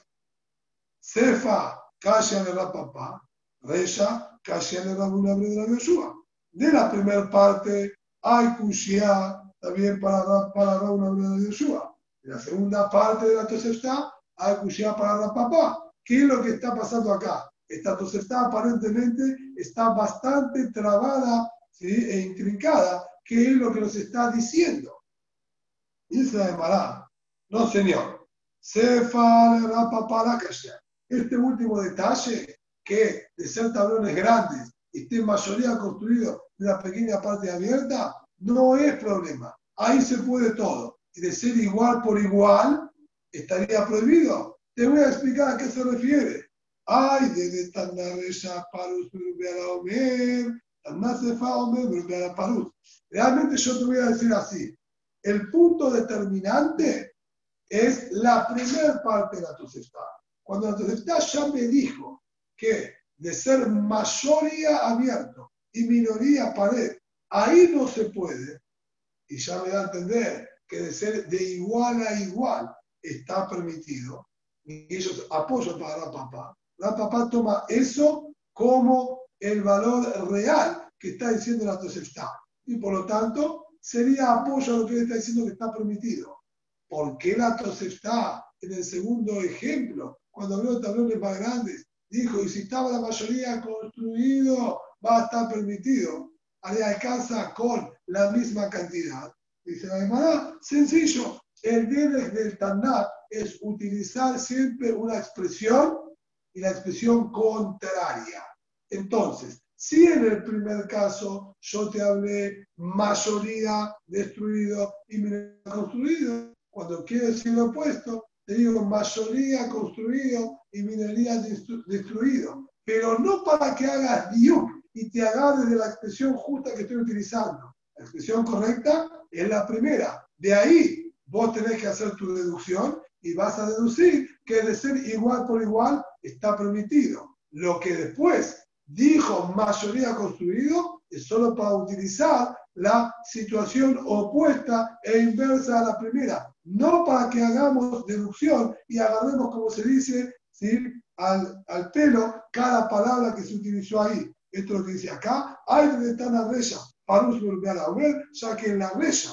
Cefa, calla de la papá, Resha, calla de la una de la Yoshua. De la primera parte, hay Kushia, también para, para una de Yoshua. De la segunda parte de la Tosefta, hay Kushia para la papá. ¿Qué es lo que está pasando acá? Esta Tosefta aparentemente está bastante trabada e intrincada. ¿Qué es lo que nos está diciendo? Dice la no señor, para Este último detalle, que de ser tablones grandes esté en mayoría construido en una pequeña parte abierta, no es problema. Ahí se puede todo. Y de ser igual por igual, estaría prohibido. Te voy a explicar a qué se refiere. Ay, de Tandarresha Parus Omer, Tandasefa Omer Parus. Realmente yo te voy a decir así. El punto determinante es la primera parte de la Tosefta. Cuando la Tosefta ya me dijo que de ser mayoría abierto y minoría pared, ahí no se puede, y ya me da a entender que de ser de igual a igual está permitido, y ellos apoyan para la papá, la papá toma eso como el valor real que está diciendo la Tosefta. Y por lo tanto, sería apoyo a lo que él está diciendo que está permitido. ¿Por qué la está en el segundo ejemplo, cuando habló de tablones más grandes, dijo, y si estaba la mayoría construido, va a estar permitido. Ahí alcanza con la misma cantidad. Dice la hermana, sencillo, el deber del Taná es utilizar siempre una expresión y la expresión contraria. Entonces, si en el primer caso yo te hablé mayoría destruido y minoría construido, cuando quiero decir lo opuesto, te digo mayoría construido y minoría destruido. Pero no para que hagas diuk y te agarres de la expresión justa que estoy utilizando. La expresión correcta es la primera. De ahí vos tenés que hacer tu deducción y vas a deducir que de ser igual por igual está permitido. Lo que después dijo mayoría construido es solo para utilizar la situación opuesta e inversa a la primera no para que hagamos deducción y agarremos, como se dice, al, al, pelo cada palabra que se utilizó ahí. Esto es lo que dice acá. Hay de estar la para a ver, ya que en la reya,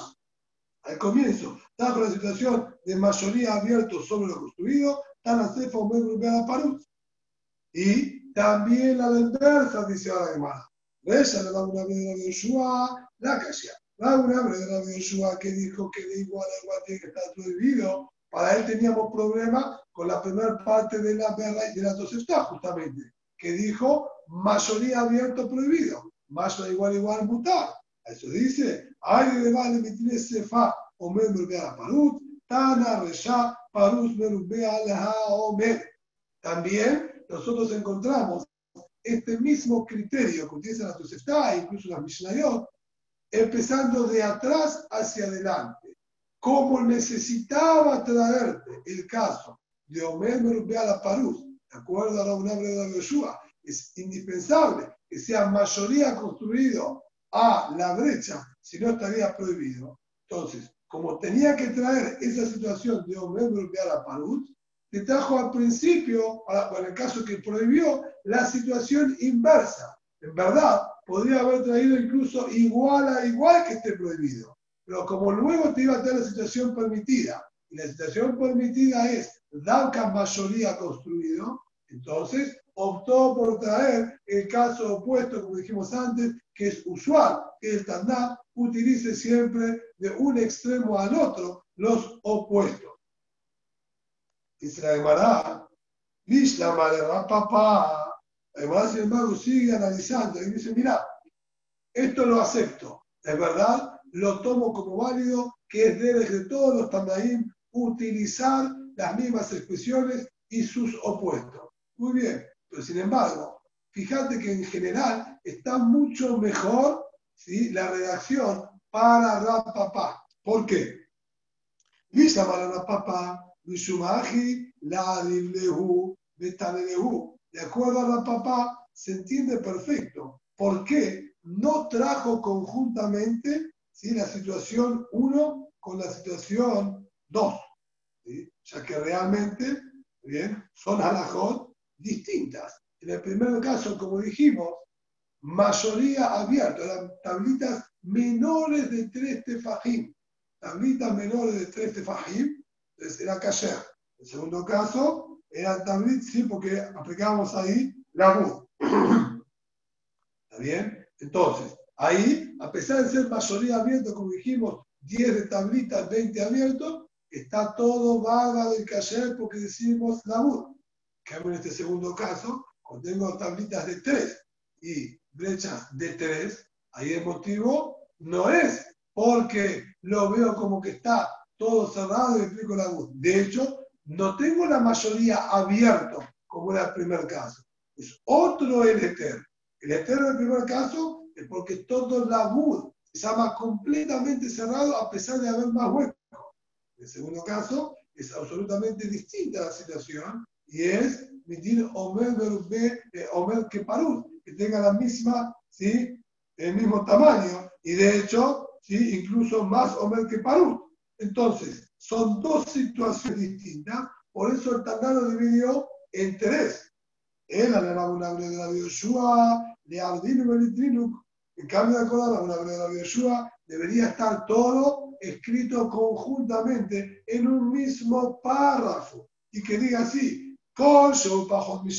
al comienzo, está con la situación de mayoría abierto sobre lo construido, tan a cefa volver a Parus. Y también a la inversa, dice hermana. Reya le da una vez de Yoshua, la calla. Laura, verdad de Yoshua, que dijo que de igual a igual tiene que estar prohibido. Para él teníamos problema con la primera parte de la y de la está justamente, que dijo mayoría abierto prohibido, mayoría igual igual mutar. Eso dice, hay de vale mitine sefa, omer a parut, tana resha, merubea leha omer. También nosotros encontramos este mismo criterio que utiliza la Tosefta, incluso la Mishnayot, empezando de atrás hacia adelante. Como necesitaba traerte el caso de Omer la Paruz, de acuerdo a la UNAM de Yoshua, es indispensable que sea mayoría construido a la brecha, si no estaría prohibido. Entonces, como tenía que traer esa situación de Omer bloquear a Parut, te trajo al principio, en el caso que prohibió, la situación inversa. En verdad, podría haber traído incluso igual a igual que esté prohibido. Pero como luego te iba a traer la situación permitida, y la situación permitida es Dauka mayoría construido, entonces optó por traer el caso opuesto, como dijimos antes, que es usual que el Taná utilice siempre de un extremo al otro los opuestos. Dice la Gemara, la papá. Además, sin embargo, sigue analizando y dice, mira, esto lo acepto, es verdad, lo tomo como válido, que es de todos los Tanaim utilizar las mismas expresiones y sus opuestos. Muy bien, pero sin embargo, fíjate que en general está mucho mejor ¿sí? la redacción para Rapapá. ¿Por qué? Lisa para Rapapá, Mishumaji, la Lehu, Betanelehu. De acuerdo a Rapapá, se entiende perfecto. ¿Por qué no trajo conjuntamente ¿sí? la situación 1 con la situación 2? Ya que realmente bien, son halajot distintas. En el primer caso, como dijimos, mayoría abierta, eran tablitas menores de tres tefajim. Tablitas menores de tres tefajim, entonces era kasher. En segundo caso, eran tablitas, sí, porque aplicábamos ahí la voz. ¿Está bien? Entonces, ahí, a pesar de ser mayoría abierta, como dijimos, 10 de tablitas, 20 abiertos, está todo vaga del kasher porque decimos la voz. en este segundo caso, cuando tengo tablitas de 3 y brechas de 3, ahí el motivo no es porque lo veo como que está todo cerrado y explico la luz. De hecho, no tengo la mayoría abierto como era el primer caso. Es otro el eter. El eter del primer caso es porque todo la luz estaba completamente cerrado a pesar de haber más huecos. En el segundo caso es absolutamente distinta la situación y es mitir Omer, eh, Omer que Parut que tenga la misma, ¿sí? el mismo tamaño y de hecho, ¿sí? incluso más Omer que Parut. Entonces, son dos situaciones distintas, por eso el Taná lo dividió en tres. Él la una de la Yoshua, de Ardino Belitrinuk. En cambio, de acuerdo la de la Yoshua, debería estar todo escrito conjuntamente en un mismo párrafo y que diga así: Con bajo mi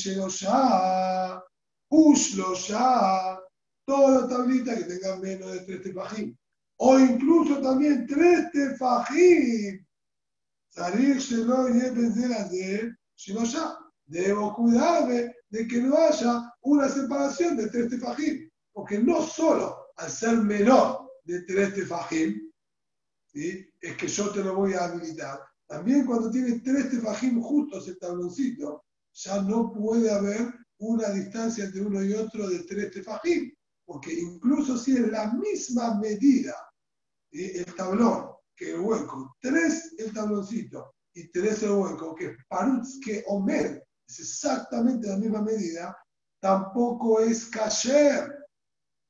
ya, toda la tablita que tenga menos de tres tefajim. O incluso también tres tefajim. Salir no y de ya. Debo cuidarme de que no haya una separación de tres tefajim. Porque no solo al ser menor de tres tefajim, ¿sí? es que yo te lo voy a habilitar. También cuando tienes tres tefajim justos el tabloncito, ya no puede haber una distancia entre uno y otro de tres tefajim, porque incluso si es la misma medida el tablón que el hueco, tres el tabloncito y tres el hueco, que parutz que omer es exactamente la misma medida, tampoco es kasher.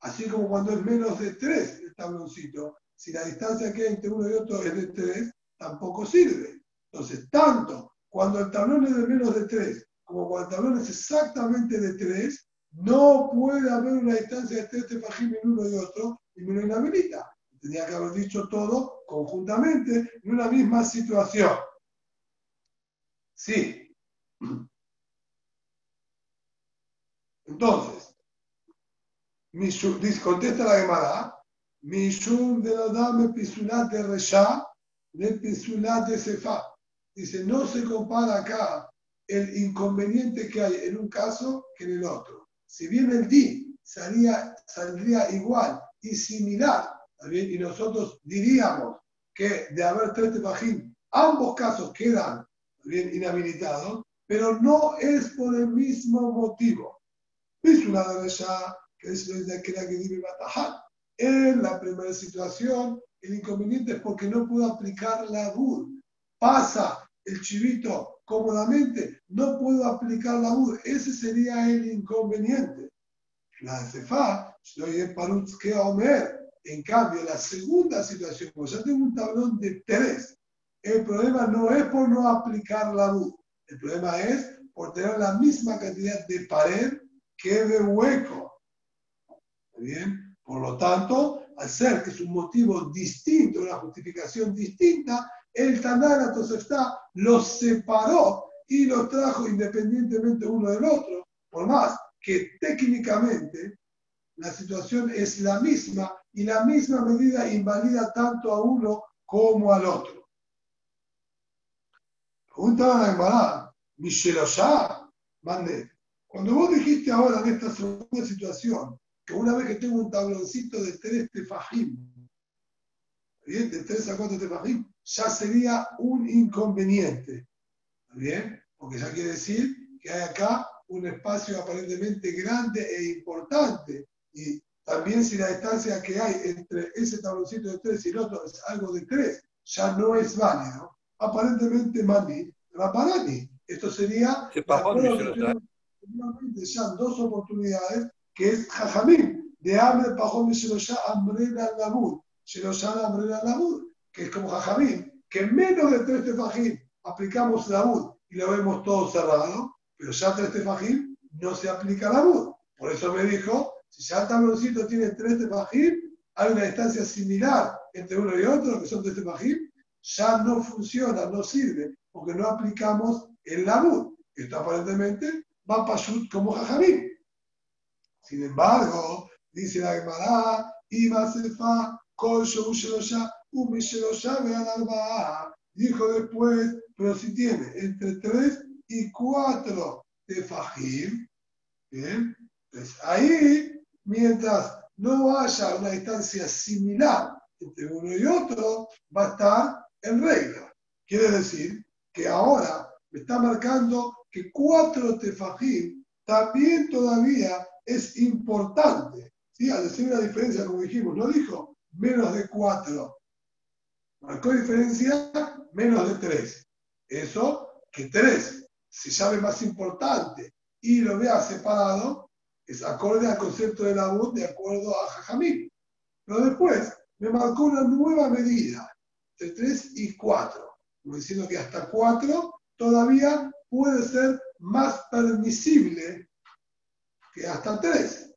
Así como cuando es menos de tres el tabloncito, si la distancia que hay entre uno y otro es de tres, tampoco sirve. Entonces, tanto cuando el tablón es de menos de tres como cuando exactamente de 3, no puede haber una distancia de 3 tefajim en uno y otro y me lo inhabilita. Tenía que haber dicho todo conjuntamente en una misma situación. Sí. Entonces, contesta la Gemara, Mishum de la dame pisulat de Resha, de pisulat de Sefa. Dice, no se compara acá el inconveniente que hay en un caso que en el otro. Si bien el di salía, saldría igual y similar, y nosotros diríamos que de haber tres tefajín, ambos casos quedan inhabilitados, pero no es por el mismo motivo. Es una ya que es la que debe batajar. En la primera situación, el inconveniente es porque no pudo aplicar la bud. Pasa el chivito cómodamente, no puedo aplicar la UD. Ese sería el inconveniente. La CEFA, que Omer, En cambio, la segunda situación, como ya tengo un tablón de tres, el problema no es por no aplicar la luz, el problema es por tener la misma cantidad de pared que de hueco. ¿Bien? Por lo tanto, al ser que es un motivo distinto, una justificación distinta, el Tanara entonces está, los separó y los trajo independientemente uno del otro, por más que técnicamente la situación es la misma y la misma medida invalida tanto a uno como al otro. Pregunta a Gemara, ya mande. Cuando vos dijiste ahora en esta segunda situación que una vez que tengo un tabloncito de tres tefajim, ¿bien? de tres a cuatro tefajim, ya sería un inconveniente. ¿Bien? Porque ya quiere decir que hay acá un espacio aparentemente grande e importante. Y también si la distancia que hay entre ese tabloncito de tres y el otro es algo de tres, ya no es válido. Aparentemente, Mani, Raparani. Esto sería ya dos oportunidades que es Jajamim, de Amre Pajón Shelosha Amrena Lamud, Shelosha Amrena Lamud, que es como Jajamim, que en menos de tres tefajim aplicamos Lamud y lo vemos todo cerrado, pero ya tres tefajim no se aplica Lamud. Por eso me dijo, si ya el tabloncito tiene tres tefajim, hay una distancia similar entre uno y otro, que son tres tefajim, ya no funciona, no sirve, porque no aplicamos el Lamud. Esto aparentemente va para como Jajamim. Sin embargo, dice la Gemara, Ima Sefa, Dijo después, pero si tiene entre 3 y 4 de Fajim, ¿bien? Pues ahí, mientras no haya una distancia similar entre uno y otro, va a estar en regla. Quiere decir que ahora me está marcando que cuatro tefajim también todavía es importante. ¿sí? Al decir una diferencia, como dijimos, no dijo menos de 4. Marcó diferencia menos de 3. Eso que 3 se llame más importante y lo vea separado, es acorde al concepto de la voz de acuerdo a Jajamil. Pero después me marcó una nueva medida, de 3 y 4, como diciendo que hasta 4 todavía puede ser más permisible que hasta tres.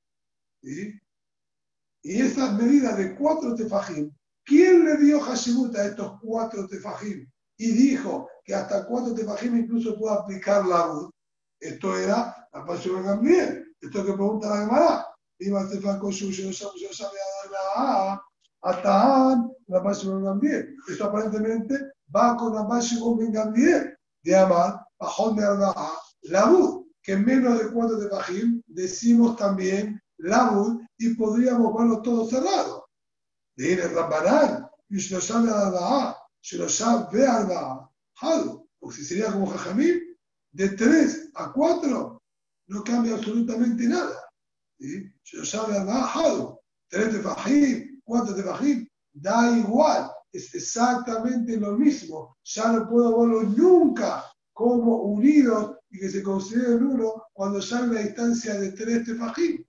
Y esas medidas de cuatro tefajim, ¿quién le dio Hashimut a estos cuatro tefajim? Y dijo que hasta cuatro tefajim incluso puede aplicar la voz. Esto era la pasión Gambiel. Esto que pregunta la Gemara. Iba Tefaco Suyo, yo sabía la Ataán, la pasión Gambiel. Esto aparentemente va con la pasión Gambiel de Amar, Bajón de la voz que menos de cuatro de Bajim decimos también Labud y podríamos verlo todo cerrado. De ir el Rambanán, y se lo sabe a se lo sabe a Hadu, o si sería como Jajamim, de tres a cuatro no cambia absolutamente nada. Se lo sabe a Hadu, tres de Bajim, cuatro de Bajim, da igual, es exactamente lo mismo. Ya no puedo verlo nunca como unidos y que se consideren uno cuando ya hay distancia de 3 tefajim.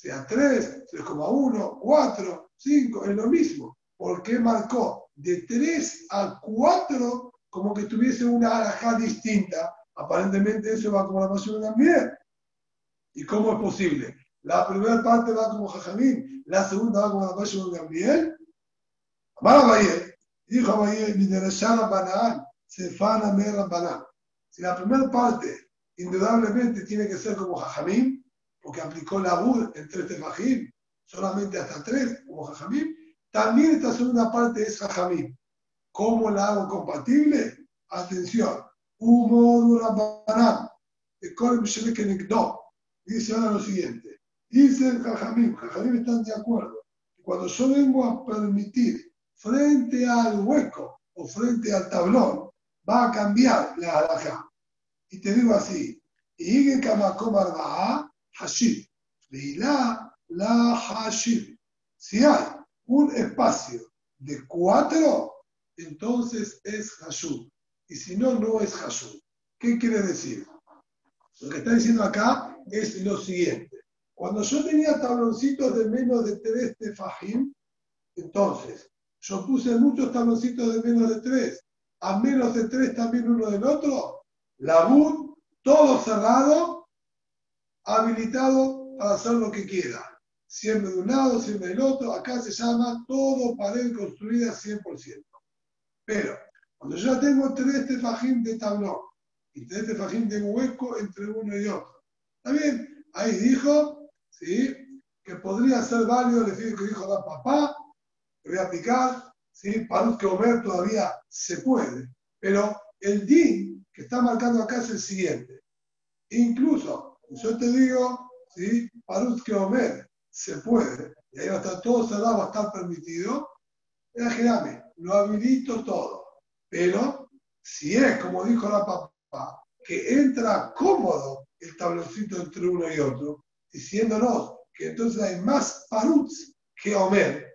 Sea 3, 3,1, 4, 5, es lo mismo. ¿Por qué marcó de 3 a 4 como que tuviese una alajá distinta? Aparentemente eso va como la pasión también. ¿Y cómo es posible? La primera parte va como Jajamín, la segunda va como la pasión de Gabriel. Amar dijo Abaye, Miderashana Banaan, Sefana Mera Banaan. Si la primera parte, indudablemente, tiene que ser como Jajamim, porque aplicó la Bud en tres Tefajim, solamente hasta tres, como Jajamim, también esta segunda parte es Jajamim. ¿Cómo la hago compatible? Atención. Humo Durabanam. Dice ahora lo siguiente. Dice el Jajamim, Jajamim están de acuerdo. Cuando yo vengo a permitir frente al hueco o frente al tablón, va a cambiar la halajá. Y te digo así, y Hashib. Veilá la Hashib. Si hay un espacio de cuatro, entonces es Hashub. Y si no, no es Hashub. ¿Qué quiere decir? Lo que está diciendo acá es lo siguiente. Cuando yo tenía tabloncitos de menos de tres tefajim, Entonces, yo puse muchos tabloncitos de menos de tres, a menos de tres también uno del otro, la BUD, todo cerrado, habilitado para hacer lo que quiera. Siempre de un lado, siempre del otro. Acá se llama todo pared construida 100%. Pero, cuando yo ya tengo tres tefajín de tablón y tres tefajín de hueco entre uno y otro, ¿está bien? Ahí dijo, ¿sí? Que podría ser válido el que dijo la papá, voy a ¿sí? Para que Omer todavía se puede. Pero el DIN que está marcando acá es el siguiente. Incluso, yo te digo, ¿sí? Parut que Omer se puede, y ahí va a estar todo cerrado, va a estar permitido. Imagíname, lo habilito todo. Pero si es, como dijo la papá, que entra cómodo el tabloncito entre uno y otro, diciéndonos que entonces hay más paruts que Omer.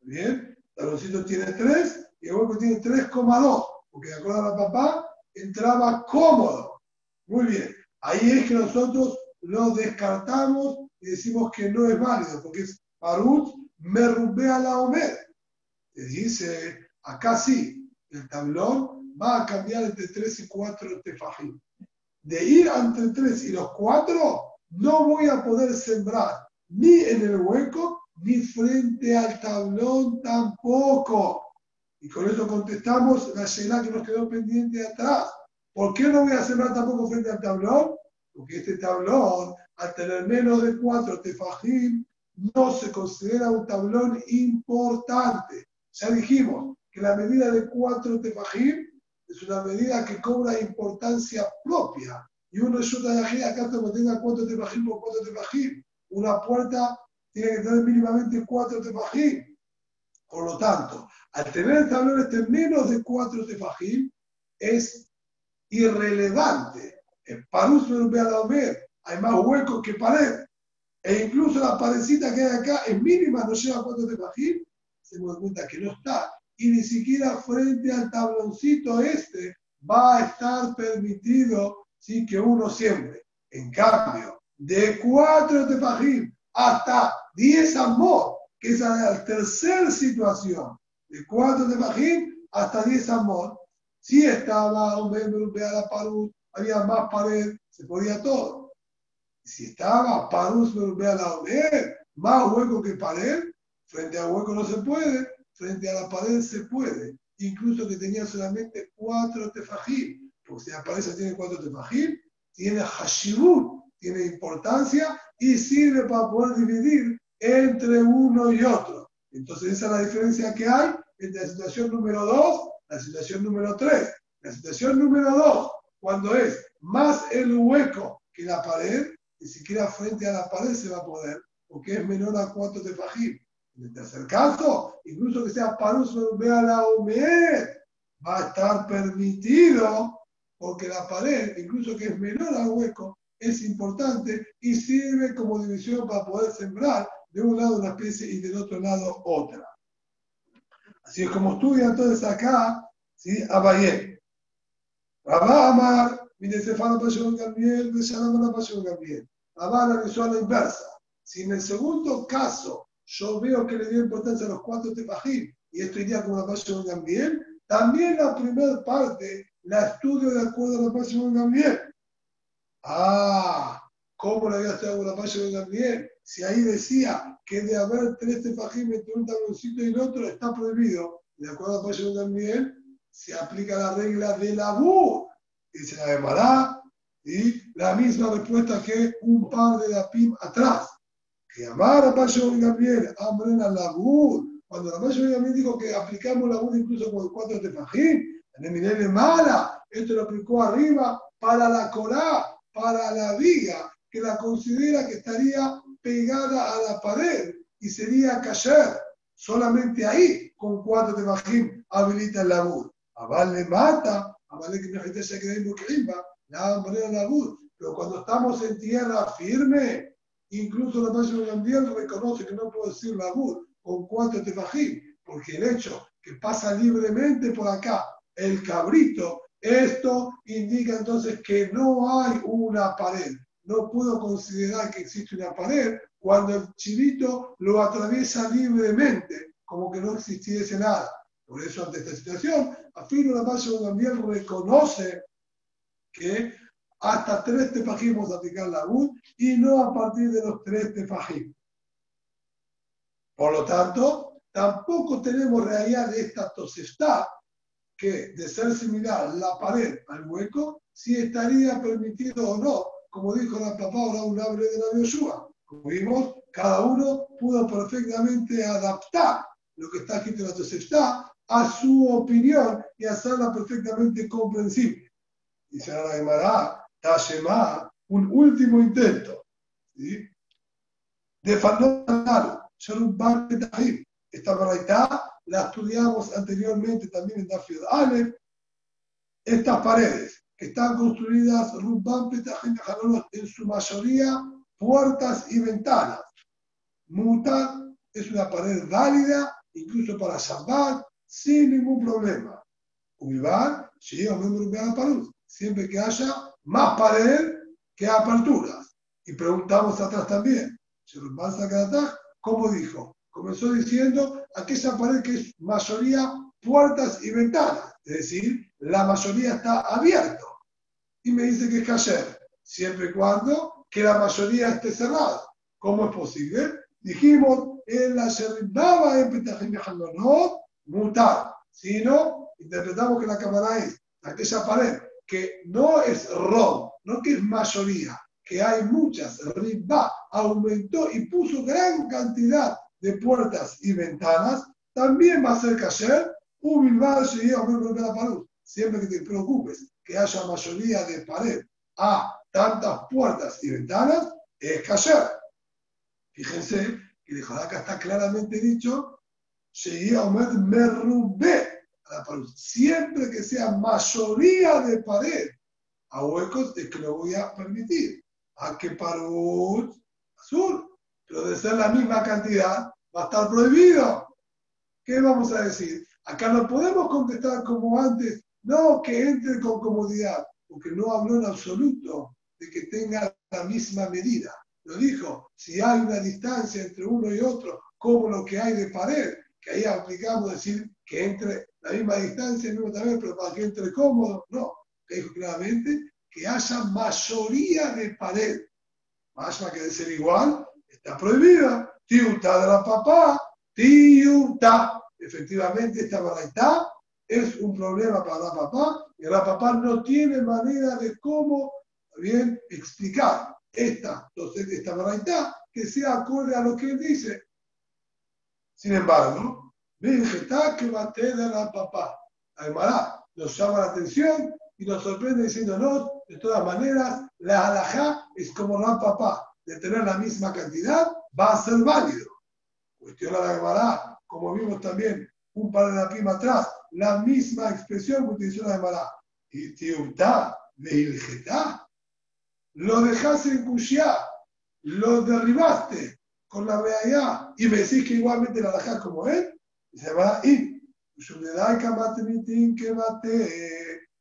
¿Bien? El tabloncito tiene 3 y el hueco tiene 3,2, porque de acuerdo a la papá, entraba cómodo. Muy bien. Ahí es que nosotros lo descartamos y decimos que no es válido, porque es parut me a la Omer. Dice, acá sí, el tablón va a cambiar entre 3 y 4 tefajim. De ir entre 3 y los 4, no voy a poder sembrar ni en el hueco, ni frente al tablón tampoco. Y con eso contestamos la escena que nos quedó pendiente atrás. ¿Por qué no voy a sembrar tampoco frente al tablón? Porque este tablón, al tener menos de 4 tefajim, no se considera un tablón importante. Ya dijimos que la medida de 4 tefajim es una medida que cobra importancia propia. Y uno de aquí acá como tenga 4 tefajim por 4 tefajim. Una puerta tiene que tener mínimamente 4 tefajim. Por lo tanto, al tener el tablón este menos de 4 tefajim, es irrelevante. En Parus ver, hay más huecos que pared. E incluso la parecita que hay acá es mínima, no llega a 4 tefajim. Se da cuenta que no está y ni siquiera frente al tabloncito este va a estar permitido sin que uno siempre. En cambio, de cuatro tefajim hasta diez amor, que es la tercera situación, de cuatro tefajim hasta diez amor, si estaba un la parut, había más pared, se podía todo. Si estaba parus la más hueco que pared, frente a hueco no se puede, frente a la pared se puede, incluso que tenía solamente cuatro tefajim, porque si la pared tiene cuatro tefajim, tiene hashibut, tiene importancia y sirve para poder dividir entre uno y otro. Entonces esa es la diferencia que hay entre la situación número dos la situación número tres. La situación número dos, cuando es más el hueco que la pared, ni siquiera frente a la pared se va a poder, porque es menor a cuatro tefajim. En el tercer caso, incluso que sea parus vea la Omer, va a estar permitido porque la pared, incluso que es menor al hueco, es importante y sirve como división para poder sembrar de un lado una especie y del otro lado otra. Así es como estudia entonces acá, ¿sí? Abayé. Rabá Amar, mire Stefano Pasión Gabriel, de Shalom Pasión Gabriel. Rabá analizó a la inversa. Si en el segundo caso yo veo que le dio importancia a los cuatro tefajim y esto iría como la pasión de Gambiel, también la primera parte la estudio de acuerdo a la pasión de Gambiel. Ah, ¿cómo la había estudiado la pasión de Gambiel? Si ahí decía que de haber tres tefajim entre un tabloncito y el otro está prohibido, de acuerdo a la pasión de Gambiel, se aplica la regla de la bu, dice la de y la misma respuesta que un par de la PIM atrás. Que amar a Pacho y Gabriel, hambre la Cuando la Pacho y Gabriel dijo que aplicamos la Bud incluso con cuatro tefajín, en el mala, esto lo aplicó arriba para la Corá, para la viga, que la considera que estaría pegada a la pared y sería callar. Solamente ahí, con cuatro tefajín, habilita el labud. A le mata, a Vale que gente se quede en la hambre a la Pero cuando estamos en tierra firme, Incluso la Maya Gambiel reconoce que no puede decir la con cuatro tefajim, porque el hecho que pasa libremente por acá el cabrito, esto indica entonces que no hay una pared. No puedo considerar que existe una pared cuando el chivito lo atraviesa libremente como que no existiese nada. Por eso, ante esta situación, afirma la Maya también reconoce que hasta tres tefajim a aplicar la UD y no a partir de los tres tefajim. Por lo tanto, tampoco tenemos realidad de esta tosefta que de ser similar la pared al hueco, si estaría permitido o no, como dijo la papá un abre de la Yoshua. Como vimos, cada uno pudo perfectamente adaptar lo que está escrito en la tosefta a su opinión y hacerla perfectamente comprensible. Y se la llamará Tashema, un último intento. ¿sí? De Fandal, Sharubban Petahim. Esta verdad la estudiamos anteriormente también en Dafid Aleph. Estas paredes están construidas en su mayoría puertas y ventanas. Mutan es una pared válida, incluso para Shabbat, sin ningún problema. Ubibar, siempre que haya más pared que aperturas. Y preguntamos atrás también, ¿cómo dijo? Comenzó diciendo aquella pared que es mayoría puertas y ventanas, es decir, la mayoría está abierto. Y me dice que es cayer, siempre y cuando que la mayoría esté cerrada. ¿Cómo es posible? Dijimos, en la Sheribaba en no mutar, sino interpretamos que la cámara es aquella pared que no es rom, no que es mayoría, que hay muchas, riba aumentó y puso gran cantidad de puertas y ventanas, también va a ser cayer, un siempre que te preocupes que haya mayoría de pared a tantas puertas y ventanas, es cayer. Fíjense que acá está claramente dicho Siempre que sea mayoría de pared a huecos, es que lo voy a permitir. A que parut azul, pero de ser la misma cantidad, va a estar prohibido. ¿Qué vamos a decir? Acá no podemos contestar como antes, no que entre con comodidad, porque no habló en absoluto de que tenga la misma medida. Lo dijo, si hay una distancia entre uno y otro, como lo que hay de pared, que ahí aplicamos decir que entre la misma distancia, el mismo tamaño, pero para que entre cómodo, no. Dijo claramente que haya mayoría de pared. Más que de ser igual, está prohibida. Tiuta de la papá, tiuta. Efectivamente, esta variedad es un problema para la papá y la papá no tiene manera de cómo bien explicar esta, esta variedad que sea acorde a lo que él dice. Sin embargo, Virgeta que bate de la papá. Aymara nos llama la atención y nos sorprende diciéndonos, de todas maneras, la halajá es como la papá, de tener la misma cantidad, va a ser válido. Cuestiona la Gemara, como vimos también un par de la prima atrás, la misma expresión que utilizó la Gemara. Y tiutá, veilgetá, lo dejaste en Kushia, lo derribaste, con la realidad y me decís que igualmente la alajá como él, y se va ir.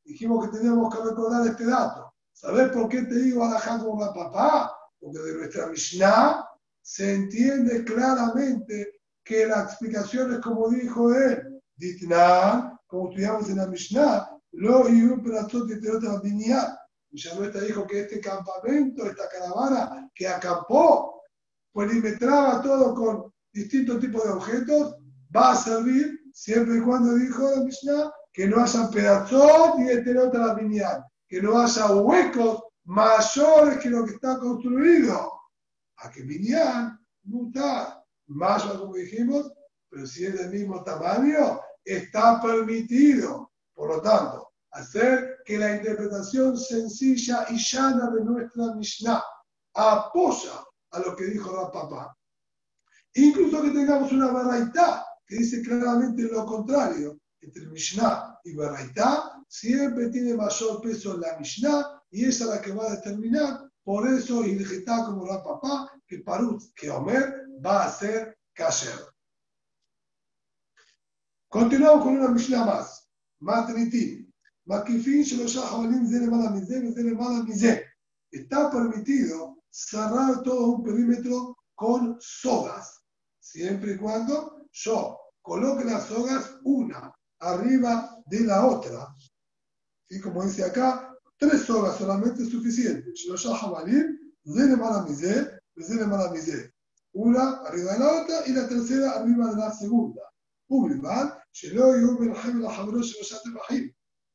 Dijimos que teníamos que recordar este dato. ¿Sabes por qué te digo alajá como la papá? Porque de nuestra Mishnah se entiende claramente que la explicación es como dijo él. Ditnan, como estudiamos en la Mishnah, lo y un pedazo de otra Mishnah dijo que este campamento, esta caravana que acampó polimetraba todo con distintos tipos de objetos, va a servir siempre y cuando dijo la Mishnah que no haya pedazos ni otra lineal, que no haya huecos mayores que lo que está construido. A que no mutar, más como dijimos, pero si es del mismo tamaño, está permitido. Por lo tanto, hacer que la interpretación sencilla y llana de nuestra Mishnah apoya a lo que dijo la papá. Incluso que tengamos una baraita que dice claramente lo contrario, entre Mishnah y baraita, siempre tiene mayor peso la Mishnah y esa es la que va a determinar. Por eso, está como la papá, que Parut, que Omer, va a ser kasher. Continuamos con una Mishnah más. Matritim. Makifin Está permitido cerrar todo un perímetro con sogas, siempre y cuando yo coloque las sogas una arriba de la otra. Y como dice acá, tres sogas solamente es suficiente. Una arriba de la otra y la tercera arriba de la segunda.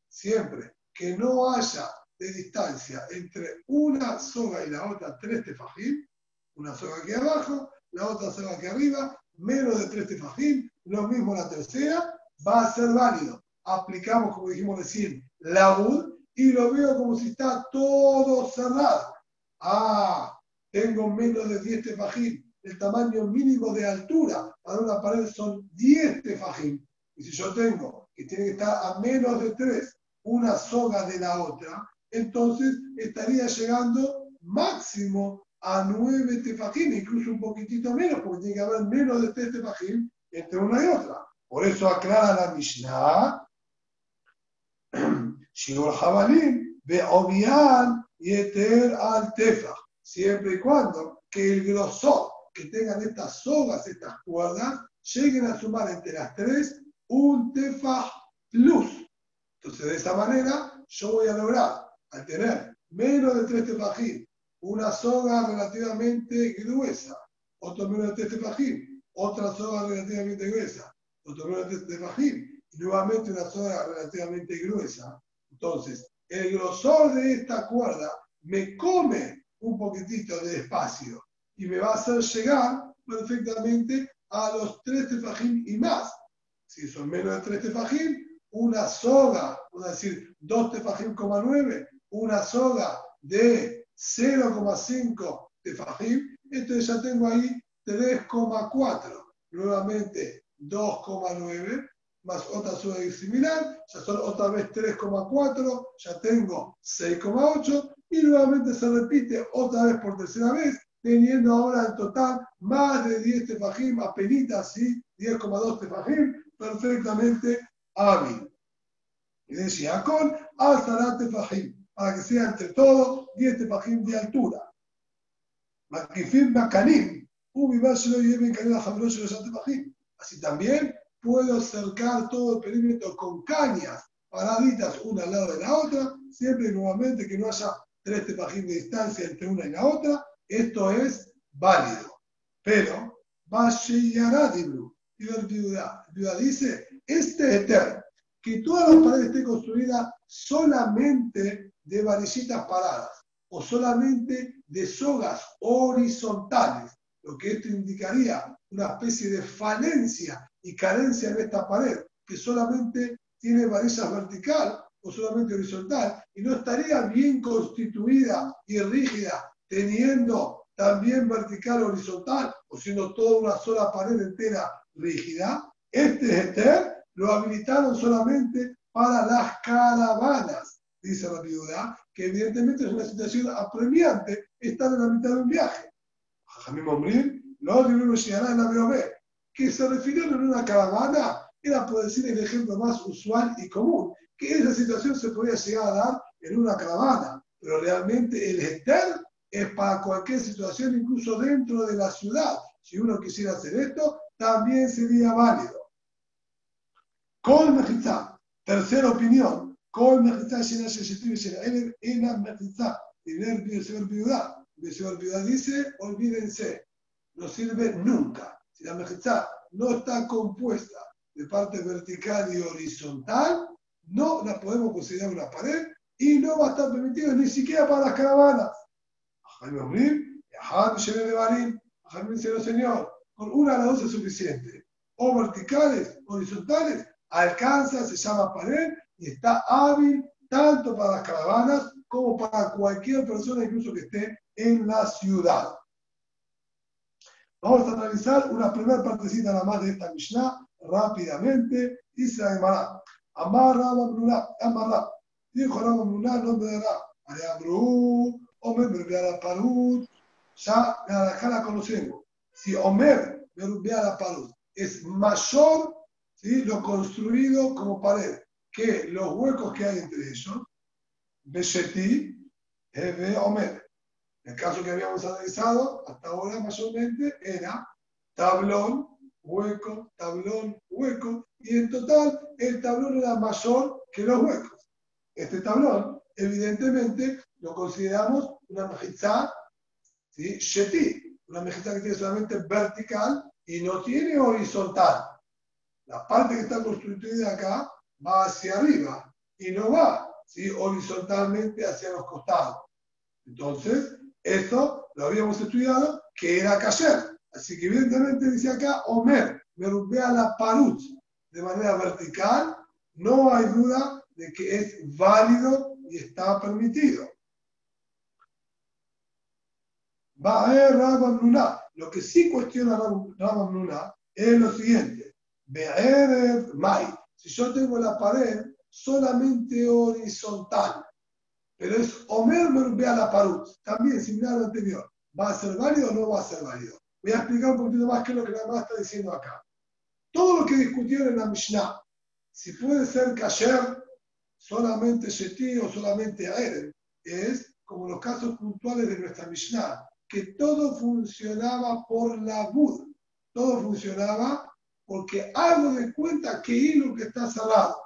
Siempre que no haya de distancia entre una soga y la otra tres tefajim, una soga aquí abajo, la otra soga aquí arriba, menos de tres tefajim, lo mismo la tercera, va a ser válido. Aplicamos, como dijimos recién, la UD y lo veo como si está todo cerrado. Ah, tengo menos de 10 tefajim. El tamaño mínimo de altura para una pared son 10 tefajim. Y si yo tengo que tiene que estar a menos de 3 una soga de la otra, entonces estaría llegando máximo a 9 tefajim, incluso un poquitito menos, porque tiene que haber menos de 3 tefajim entre una y otra. Por eso aclara la Mishnah, Shigur Jabalín, Beobian Yeter al Tefaj, siempre y cuando que el grosor que tengan estas sogas, estas cuerdas, lleguen a sumar entre las tres un Tefaj plus. Entonces, de esa manera, yo voy a lograr, al tener menos de tres tefajim, una soga relativamente gruesa, otro menos de tres tefajim, otra soga relativamente gruesa, otro menos de tres tefajim, y nuevamente una soga relativamente gruesa. Entonces, el grosor de esta cuerda me come un poquitito de espacio y me va a hacer llegar perfectamente a los tres tefajim y más. Si son menos de tres tefajim, una soga, a decir 2 tefajim,9, una soga de 0,5 tefajim, entonces ya tengo ahí 3,4. Nuevamente 2,9 más otra soga similar, ya son otra vez 3,4, ya tengo 6,8 y nuevamente se repite otra vez por tercera vez, teniendo ahora en total más de 10 tefajim, apenas, ¿sí? 10,2 tefajim, perfectamente hábil. Y decía con hasta tefajim, para que sea entre todos 10 tefajim de altura. Makifim makanim, lo lleven tefajim. Así también puedo cercar todo el perímetro con cañas paraditas una al lado de la otra, siempre y nuevamente que no haya tres tefajim de distancia entre una y la otra. Esto es válido. Pero, Vasheyará y el viuda dice este eterno, que toda la pared esté construida solamente de varillitas paradas o solamente de sogas horizontales, lo que esto indicaría una especie de falencia y carencia en esta pared, que solamente tiene varillas vertical o solamente horizontal, y no estaría bien constituida y rígida, teniendo también vertical horizontal, o siendo toda una sola pared entera rígida, este Eter lo habilitaron solamente para las caravanas, dice la viuda, que evidentemente es una situación apremiante estar en la mitad de un viaje. Jamim no llegará en la BOB, que se refirieron en una caravana, era por decir el ejemplo más usual y común, que esa situación se podía llegar a dar en una caravana, pero realmente el Eter es para cualquier situación, incluso dentro de la ciudad. Si uno quisiera hacer esto, también sería válido. Con Mejizá, tercera opinión, con Mejizá, Shena Sheshetim, Shena Elef, Ena Mejizá, y ver Viudá. Viudá dice, olvídense, no sirve nunca. Si la Mejizá no está compuesta de parte vertical y horizontal, no la podemos considerar una pared y no va a estar permitido ni siquiera para las caravanas. Jaime Obrim, Jaime Shene de Barim, Jaime dice, señor, con una de las dos es suficiente. O verticales, horizontales, alcanza, se llama pared y está hábil tanto para las caravanas como para cualquier persona, incluso que esté en la ciudad. Vamos a analizar una primera partecita nada más de esta Mishnah rápidamente. Dice Amará, Amarra Mamluna, Amarra. Dijo Rama Mamluna, no me dará. Areabru, Omer, la Parut. Ya la la conocemos. Si Omer, la Parut, es mayor lo construido como pared, que los huecos que hay entre ellos, Besheti, Hebe Omer. El caso que habíamos analizado hasta ahora mayormente era tablón, hueco, tablón, hueco, y en total el tablón era mayor que los huecos. Este tablón, evidentemente, lo consideramos una mejizá, ¿sí? Sheti, una mejizá que tiene solamente vertical y no tiene horizontal. La parte que está construida acá va hacia arriba y no va ¿sí? horizontalmente hacia los costados. Entonces, esto lo habíamos estudiado que era cayer. Así que evidentemente dice acá, Omer, me a la parut de manera vertical, no hay duda de que es válido y está permitido. Va a ver Rabban Lo que sí cuestiona Rabban Luna es lo siguiente. Mai. Si yo tengo la pared solamente horizontal, pero es Omer a la parut, también similar al anterior, ¿va a ser válido o no va a ser válido? Voy a explicar un poquito más qué es lo que la más está diciendo acá. Todo lo que discutieron en la Mishnah, si puede ser kasher solamente Sheti o solamente Aeren, es como los casos puntuales de nuestra Mishnah, que todo funcionaba por la Bud, todo funcionaba porque hago de cuenta que hilo que está cerrado.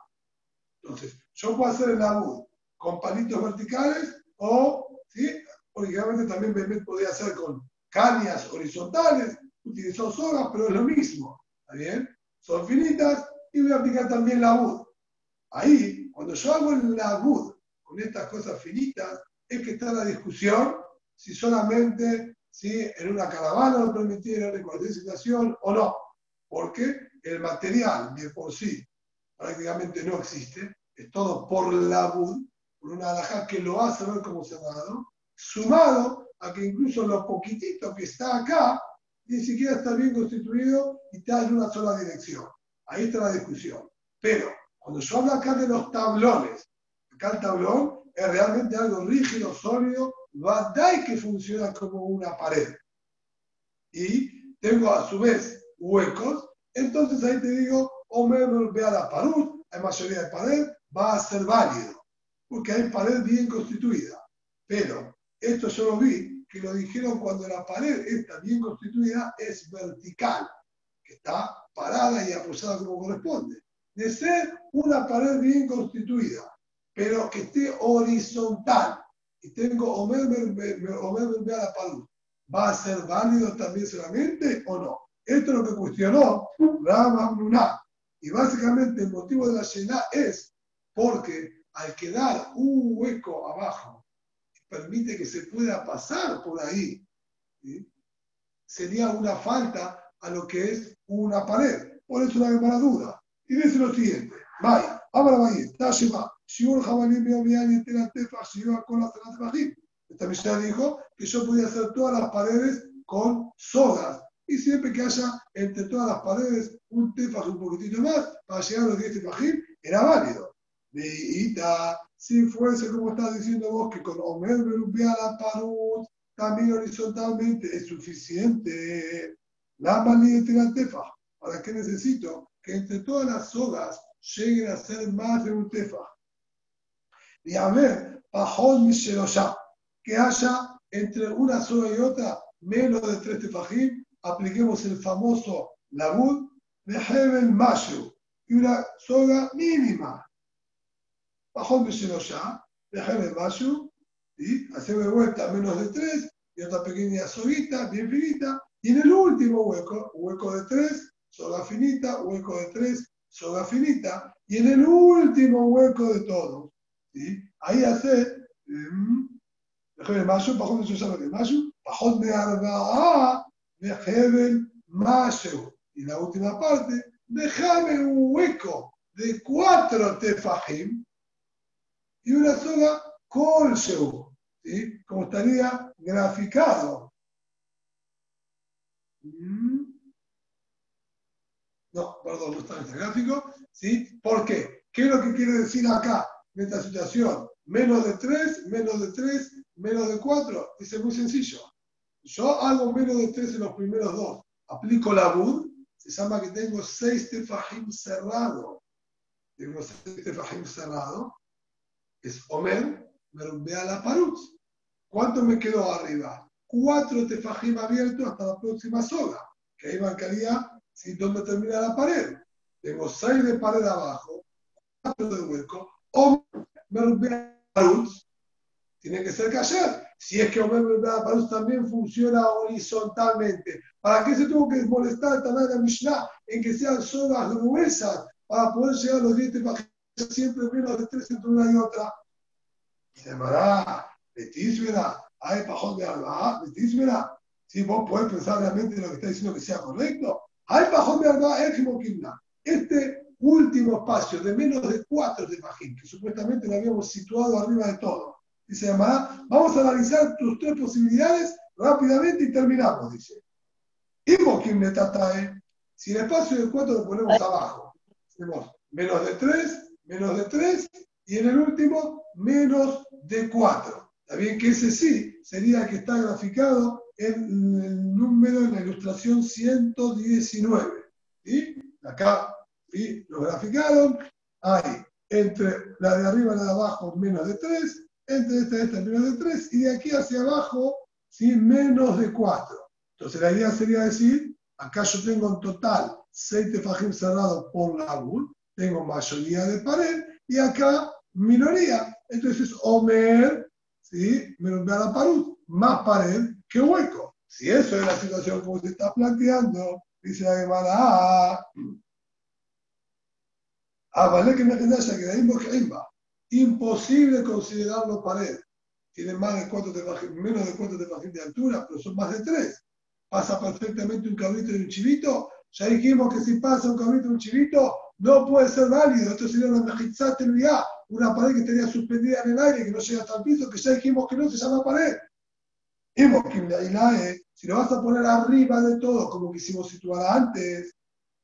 Entonces, yo puedo hacer el Bud con palitos verticales o, ¿sí? originalmente también me podía hacer con cañas horizontales, utilizó sogas, pero es lo mismo. ¿Está bien? Son finitas y voy a aplicar también la bud. Ahí, cuando yo hago la bud con estas cosas finitas, es que está la discusión si solamente si en una caravana lo permitieron en cualquier situación o no. Porque el material de por sí prácticamente no existe, es todo por la por una alhaja que lo hace ver como cerrado, sumado a que incluso lo poquitito que está acá, ni siquiera está bien constituido y está en una sola dirección. Ahí está la discusión. Pero cuando yo hablo acá de los tablones, acá el tablón es realmente algo rígido, sólido, y que funciona como una pared. Y tengo a su vez huecos, entonces ahí te digo, o me a la pared, hay mayoría de pared, va a ser válido, porque hay pared bien constituida. Pero esto yo lo vi, que lo dijeron cuando la pared está bien constituida, es vertical, que está parada y apoyada como corresponde. De ser una pared bien constituida, pero que esté horizontal, y tengo Omer a la ¿va a ser válido también solamente o no? Esto es lo que cuestionó Rama Luna. Y básicamente el motivo de la llena es porque al quedar un hueco abajo permite que se pueda pasar por ahí, sería una falta a lo que es una pared. Por eso la duda. Y dice lo siguiente, vaya, ahora vaya, Tashima, Shiur Jabalí Beomian y Teratefa, Shiur con la Teratefa. Esta Mishnah dijo que yo podía hacer todas las paredes con sogas. Y siempre que haya entre todas las paredes un tefaj un poquitito más, para llegar a los 10 tefajim, era válido. Veita, si fuese como estás diciendo vos, que con Omer la Parut también horizontalmente es suficiente, la manía tefa. ¿Para qué necesito? Que entre todas las sogas lleguen a ser más de un tefa. Y a ver, mi ya, que haya entre una soga y otra menos de tres tefajim, apliquemos el famoso labud de Heaven Mashu y una soga mínima, Bajón de ya, dejar el vaso, y hacer de vuelta menos de tres, y otra pequeña soguita, bien finita, y en el último hueco, hueco de tres, soga finita, hueco de tres, soga finita, y en el último hueco de todos, ¿sí? ahí hace, dejar el vaso, bajón de ya, el vaso, bajón de arba'a, el mayo, y la última parte, déjame un hueco de cuatro tefajim, y una soga con ¿sí? como estaría graficado. Mm. No, perdón, no está en este gráfico. ¿sí? ¿Por? ¿Qué es lo que quiere decir acá en esta situación? Menos de 3, menos de 3, menos de 4. Dice muy sencillo. Yo hago menos de 3 en los primeros dos. Aplico la BUD. Se llama que tengo 6 tefajim cerrado. Tengo 6 tefajim cerrado es Omer, a la Parut. ¿Cuánto me quedó arriba? Cuatro tefajim abiertos hasta la próxima soga, que ahí marcaría ¿sí? ¿Dónde termina la pared? Tengo seis de pared abajo, cuatro de hueco, o tiene que ser callar. Si es que Omer Parus también funciona horizontalmente. ¿Para qué se tuvo que molestar también la Mishnah en que sean sogas gruesas para poder llegar a los dientes para siempre menos de tres entre una y otra? Se verá, hay pajón de alba, verá. Si vos podés pensar realmente lo que está diciendo que sea correcto, hay pajón de alba, es Este último espacio de menos de cuatro de Fajín, que supuestamente lo habíamos situado arriba de todo, y se llamará, vamos a analizar tus tres posibilidades rápidamente y terminamos, dice. Y Metatae, si el espacio de cuatro lo ponemos abajo, tenemos menos de tres, menos de tres, y en el último, menos de cuatro. Está bien que ese sí sería el que está graficado en el número en la ilustración 119. ¿sí? Acá y lo graficaron, hay entre la de arriba y la de abajo menos de 3, entre esta y esta menos de 3, y de aquí hacia abajo ¿sí? menos de 4. Entonces la idea sería decir, acá yo tengo en total 6 tefajim cerrados por la UL, tengo mayoría de pared, y acá minoría. Entonces Omer, ¿sí? menos la pared, más pared que hueco. Si eso es la situación como se está planteando, dice la Gemara, ah, Imposible considerarlo pared. Tiene más de cuatro menos de cuatro tefajim de altura, pero son más de tres. Pasa perfectamente un cabrito y un chivito. Ya dijimos que si pasa un cabrito y un chivito, no puede ser válido. Esto sería una mejizatelia, una pared que estaría suspendida en el aire, que no llega hasta el piso, que ya dijimos que no se llama pared. Si lo vas a poner arriba de todo, como quisimos situar antes,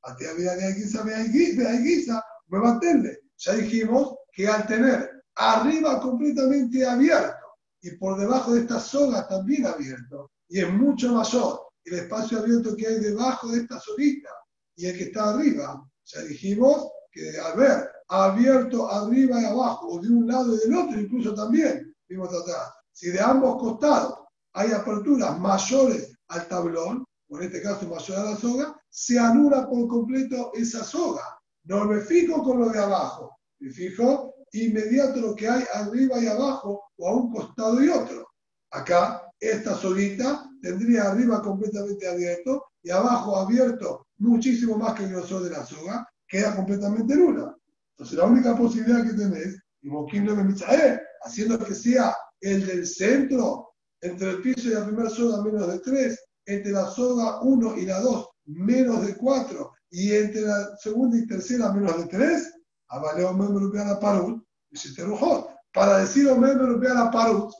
a ti había de guisa, de guisa, me manténle. Ya dijimos que al tener arriba completamente abierto y por debajo de esta soga también abierto, y es mucho mayor el espacio abierto que hay debajo de esta soguita y el que está arriba, ya dijimos que al ver abierto arriba y abajo, o de un lado y del otro, incluso también, vimos atrás, si de ambos costados hay aperturas mayores al tablón, o en este caso mayor a la soga, se anula por completo esa soga. No me fijo con lo de abajo, me fijo inmediato lo que hay arriba y abajo o a un costado y otro. Acá, esta solita tendría arriba completamente abierto y abajo abierto muchísimo más que el grosor de la soga, queda completamente nula. Entonces, la única posibilidad que tenés, y Moquín eh, haciendo que sea el del centro, entre el piso y la primera soga menos de 3, entre la soga 1 y la 2 menos de 4 y entre la segunda y tercera menos de tres, avale Omer la Parut, y se te rujó. Para decir Omer la Parut,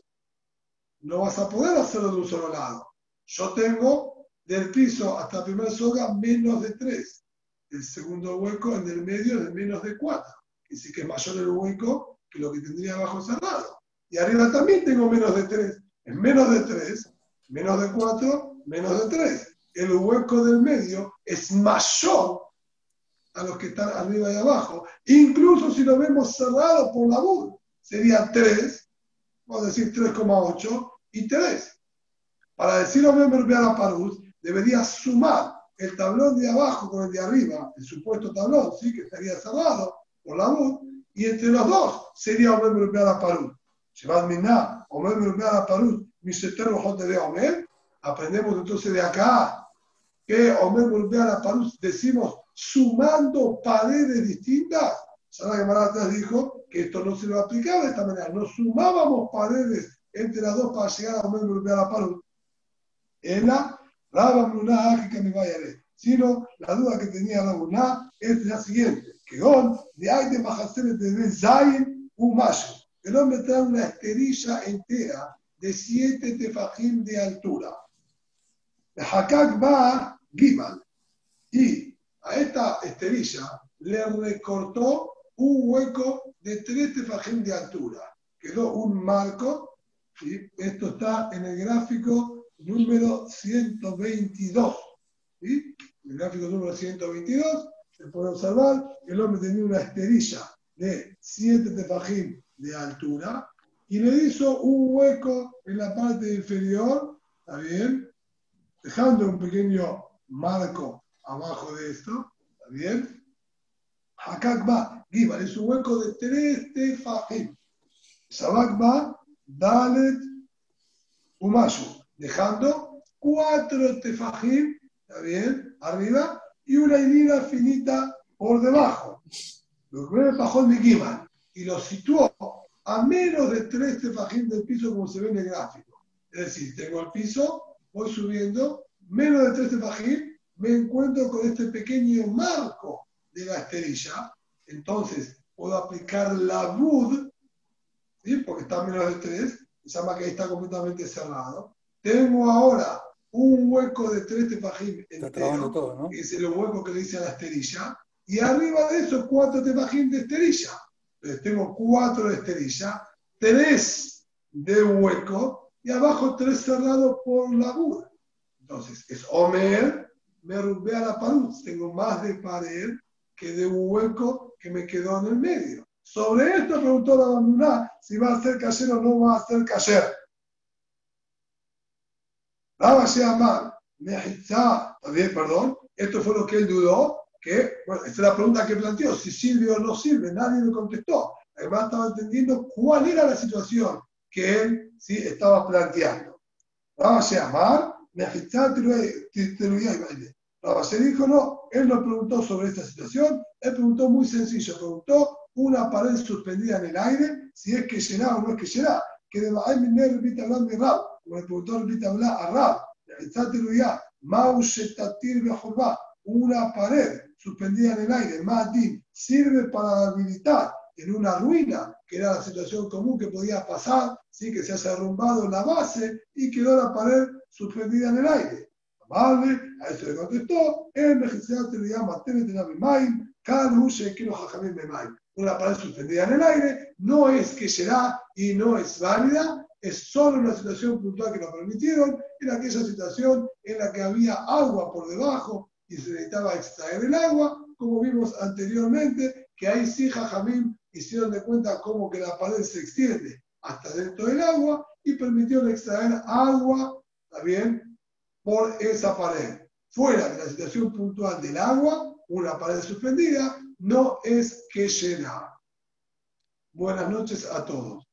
no vas a poder hacerlo de un solo lado. Yo tengo del piso hasta la primera soga menos de tres. El segundo hueco en el medio es de menos de cuatro. Y sí que es mayor el hueco que lo que tendría abajo cerrado. Y arriba también tengo menos de tres. Es menos de tres, menos de cuatro, menos de tres el hueco del medio es mayor a los que están arriba y abajo. Incluso si lo vemos cerrado por la BUR, sería 3, vamos a decir 3,8 y 3. Para decirlo bien la Parus, debería sumar el tablón de abajo con el de arriba, el supuesto tablón, ¿sí? que estaría cerrado por la BUR, y entre los dos sería Omer la Parus. Llevad Miná, Omer la Parus, Misetero de Omer. Aprendemos entonces de acá que Omer volver a la Parus decimos sumando paredes distintas. Sara Gemara atrás dijo que esto no se lo aplicaba de esta manera. No sumábamos paredes entre las dos para llegar a Omer volver a la Parus. En la Raba que me vaya Sino la duda que tenía la Muná es la siguiente: que on de hay de Mahaseres de Zayn un mayo. El hombre trae una esterilla entera de siete tefajim de altura. Hakak va Gimal. Y a esta esterilla le recortó un hueco de tres tefajim de altura. Quedó un marco. y Esto está en el gráfico número 122. ¿sí? El gráfico número 122 se puede observar que el hombre tenía una esterilla de 7 tefajim de altura y le hizo un hueco en la parte inferior, ¿está bien? Dejando un pequeño marco abajo de esto, ¿está bien? Hakakba, Gibal, es un hueco de tres tefajim. Sabakba, Dalet, Umashu, dejando cuatro tefajim, ¿está bien? Arriba, y una hilera finita por debajo. Lo que el pajón de Gibal, y lo situó a menos de tres tefajim del piso, como se ve en el gráfico. Es decir, tengo el piso, voy subiendo, menos de tres tefajim, me encuentro con este pequeño marco de la esterilla, entonces puedo aplicar la bud, ¿sí? porque está menos de 3, se llama que ahí está completamente cerrado. Tengo ahora un hueco de 3 tefajim entero, todo, que es el hueco que le dice a la esterilla, y arriba de eso 4 tefajim de esterilla. Entonces tengo 4 de esterilla, 3 de hueco, y abajo 3 cerrados por la bud. Entonces es Omer me rumbé a la pared, tengo más de pared que de un hueco que me quedó en el medio. Sobre esto preguntó la Bamuna si va a ser cayer o no va a ser cayer. Raba Sheamar, Mejitza, también, perdón, esto fue lo que él dudó, que, bueno, esta es la pregunta que planteó, si sirve o no sirve, nadie le contestó. Además estaba entendiendo cuál era la situación que él sí estaba planteando. Raba Sheamar, Mejitza, Teruya y Baile. Se dijo, no, él no preguntó sobre esta situación, él preguntó muy sencillo, preguntó una pared suspendida en el aire, si es que llenaba o no es que llenaba, que de Baal Miner repite hablando de Rab, como el preguntó repite hablar a Rab, una pared suspendida en el aire, Matin, sirve para habilitar en una ruina, que era la situación común que podía pasar, ¿sí? que se haya derrumbado la base y quedó la pared suspendida en el aire. Vale, a eso le contestó, el te le llama Maim, Kanushe Kilo Jajamim Maim. Una pared suspendida en el aire no es que será y no es válida, es solo una situación puntual que nos permitieron, en aquella situación en la que había agua por debajo y se necesitaba extraer el agua, como vimos anteriormente, que ahí sí Jajamim hicieron de cuenta como que la pared se extiende hasta dentro del agua y permitieron extraer agua, también por esa pared. Fuera de la situación puntual del agua, una pared suspendida no es que llena. Buenas noches a todos.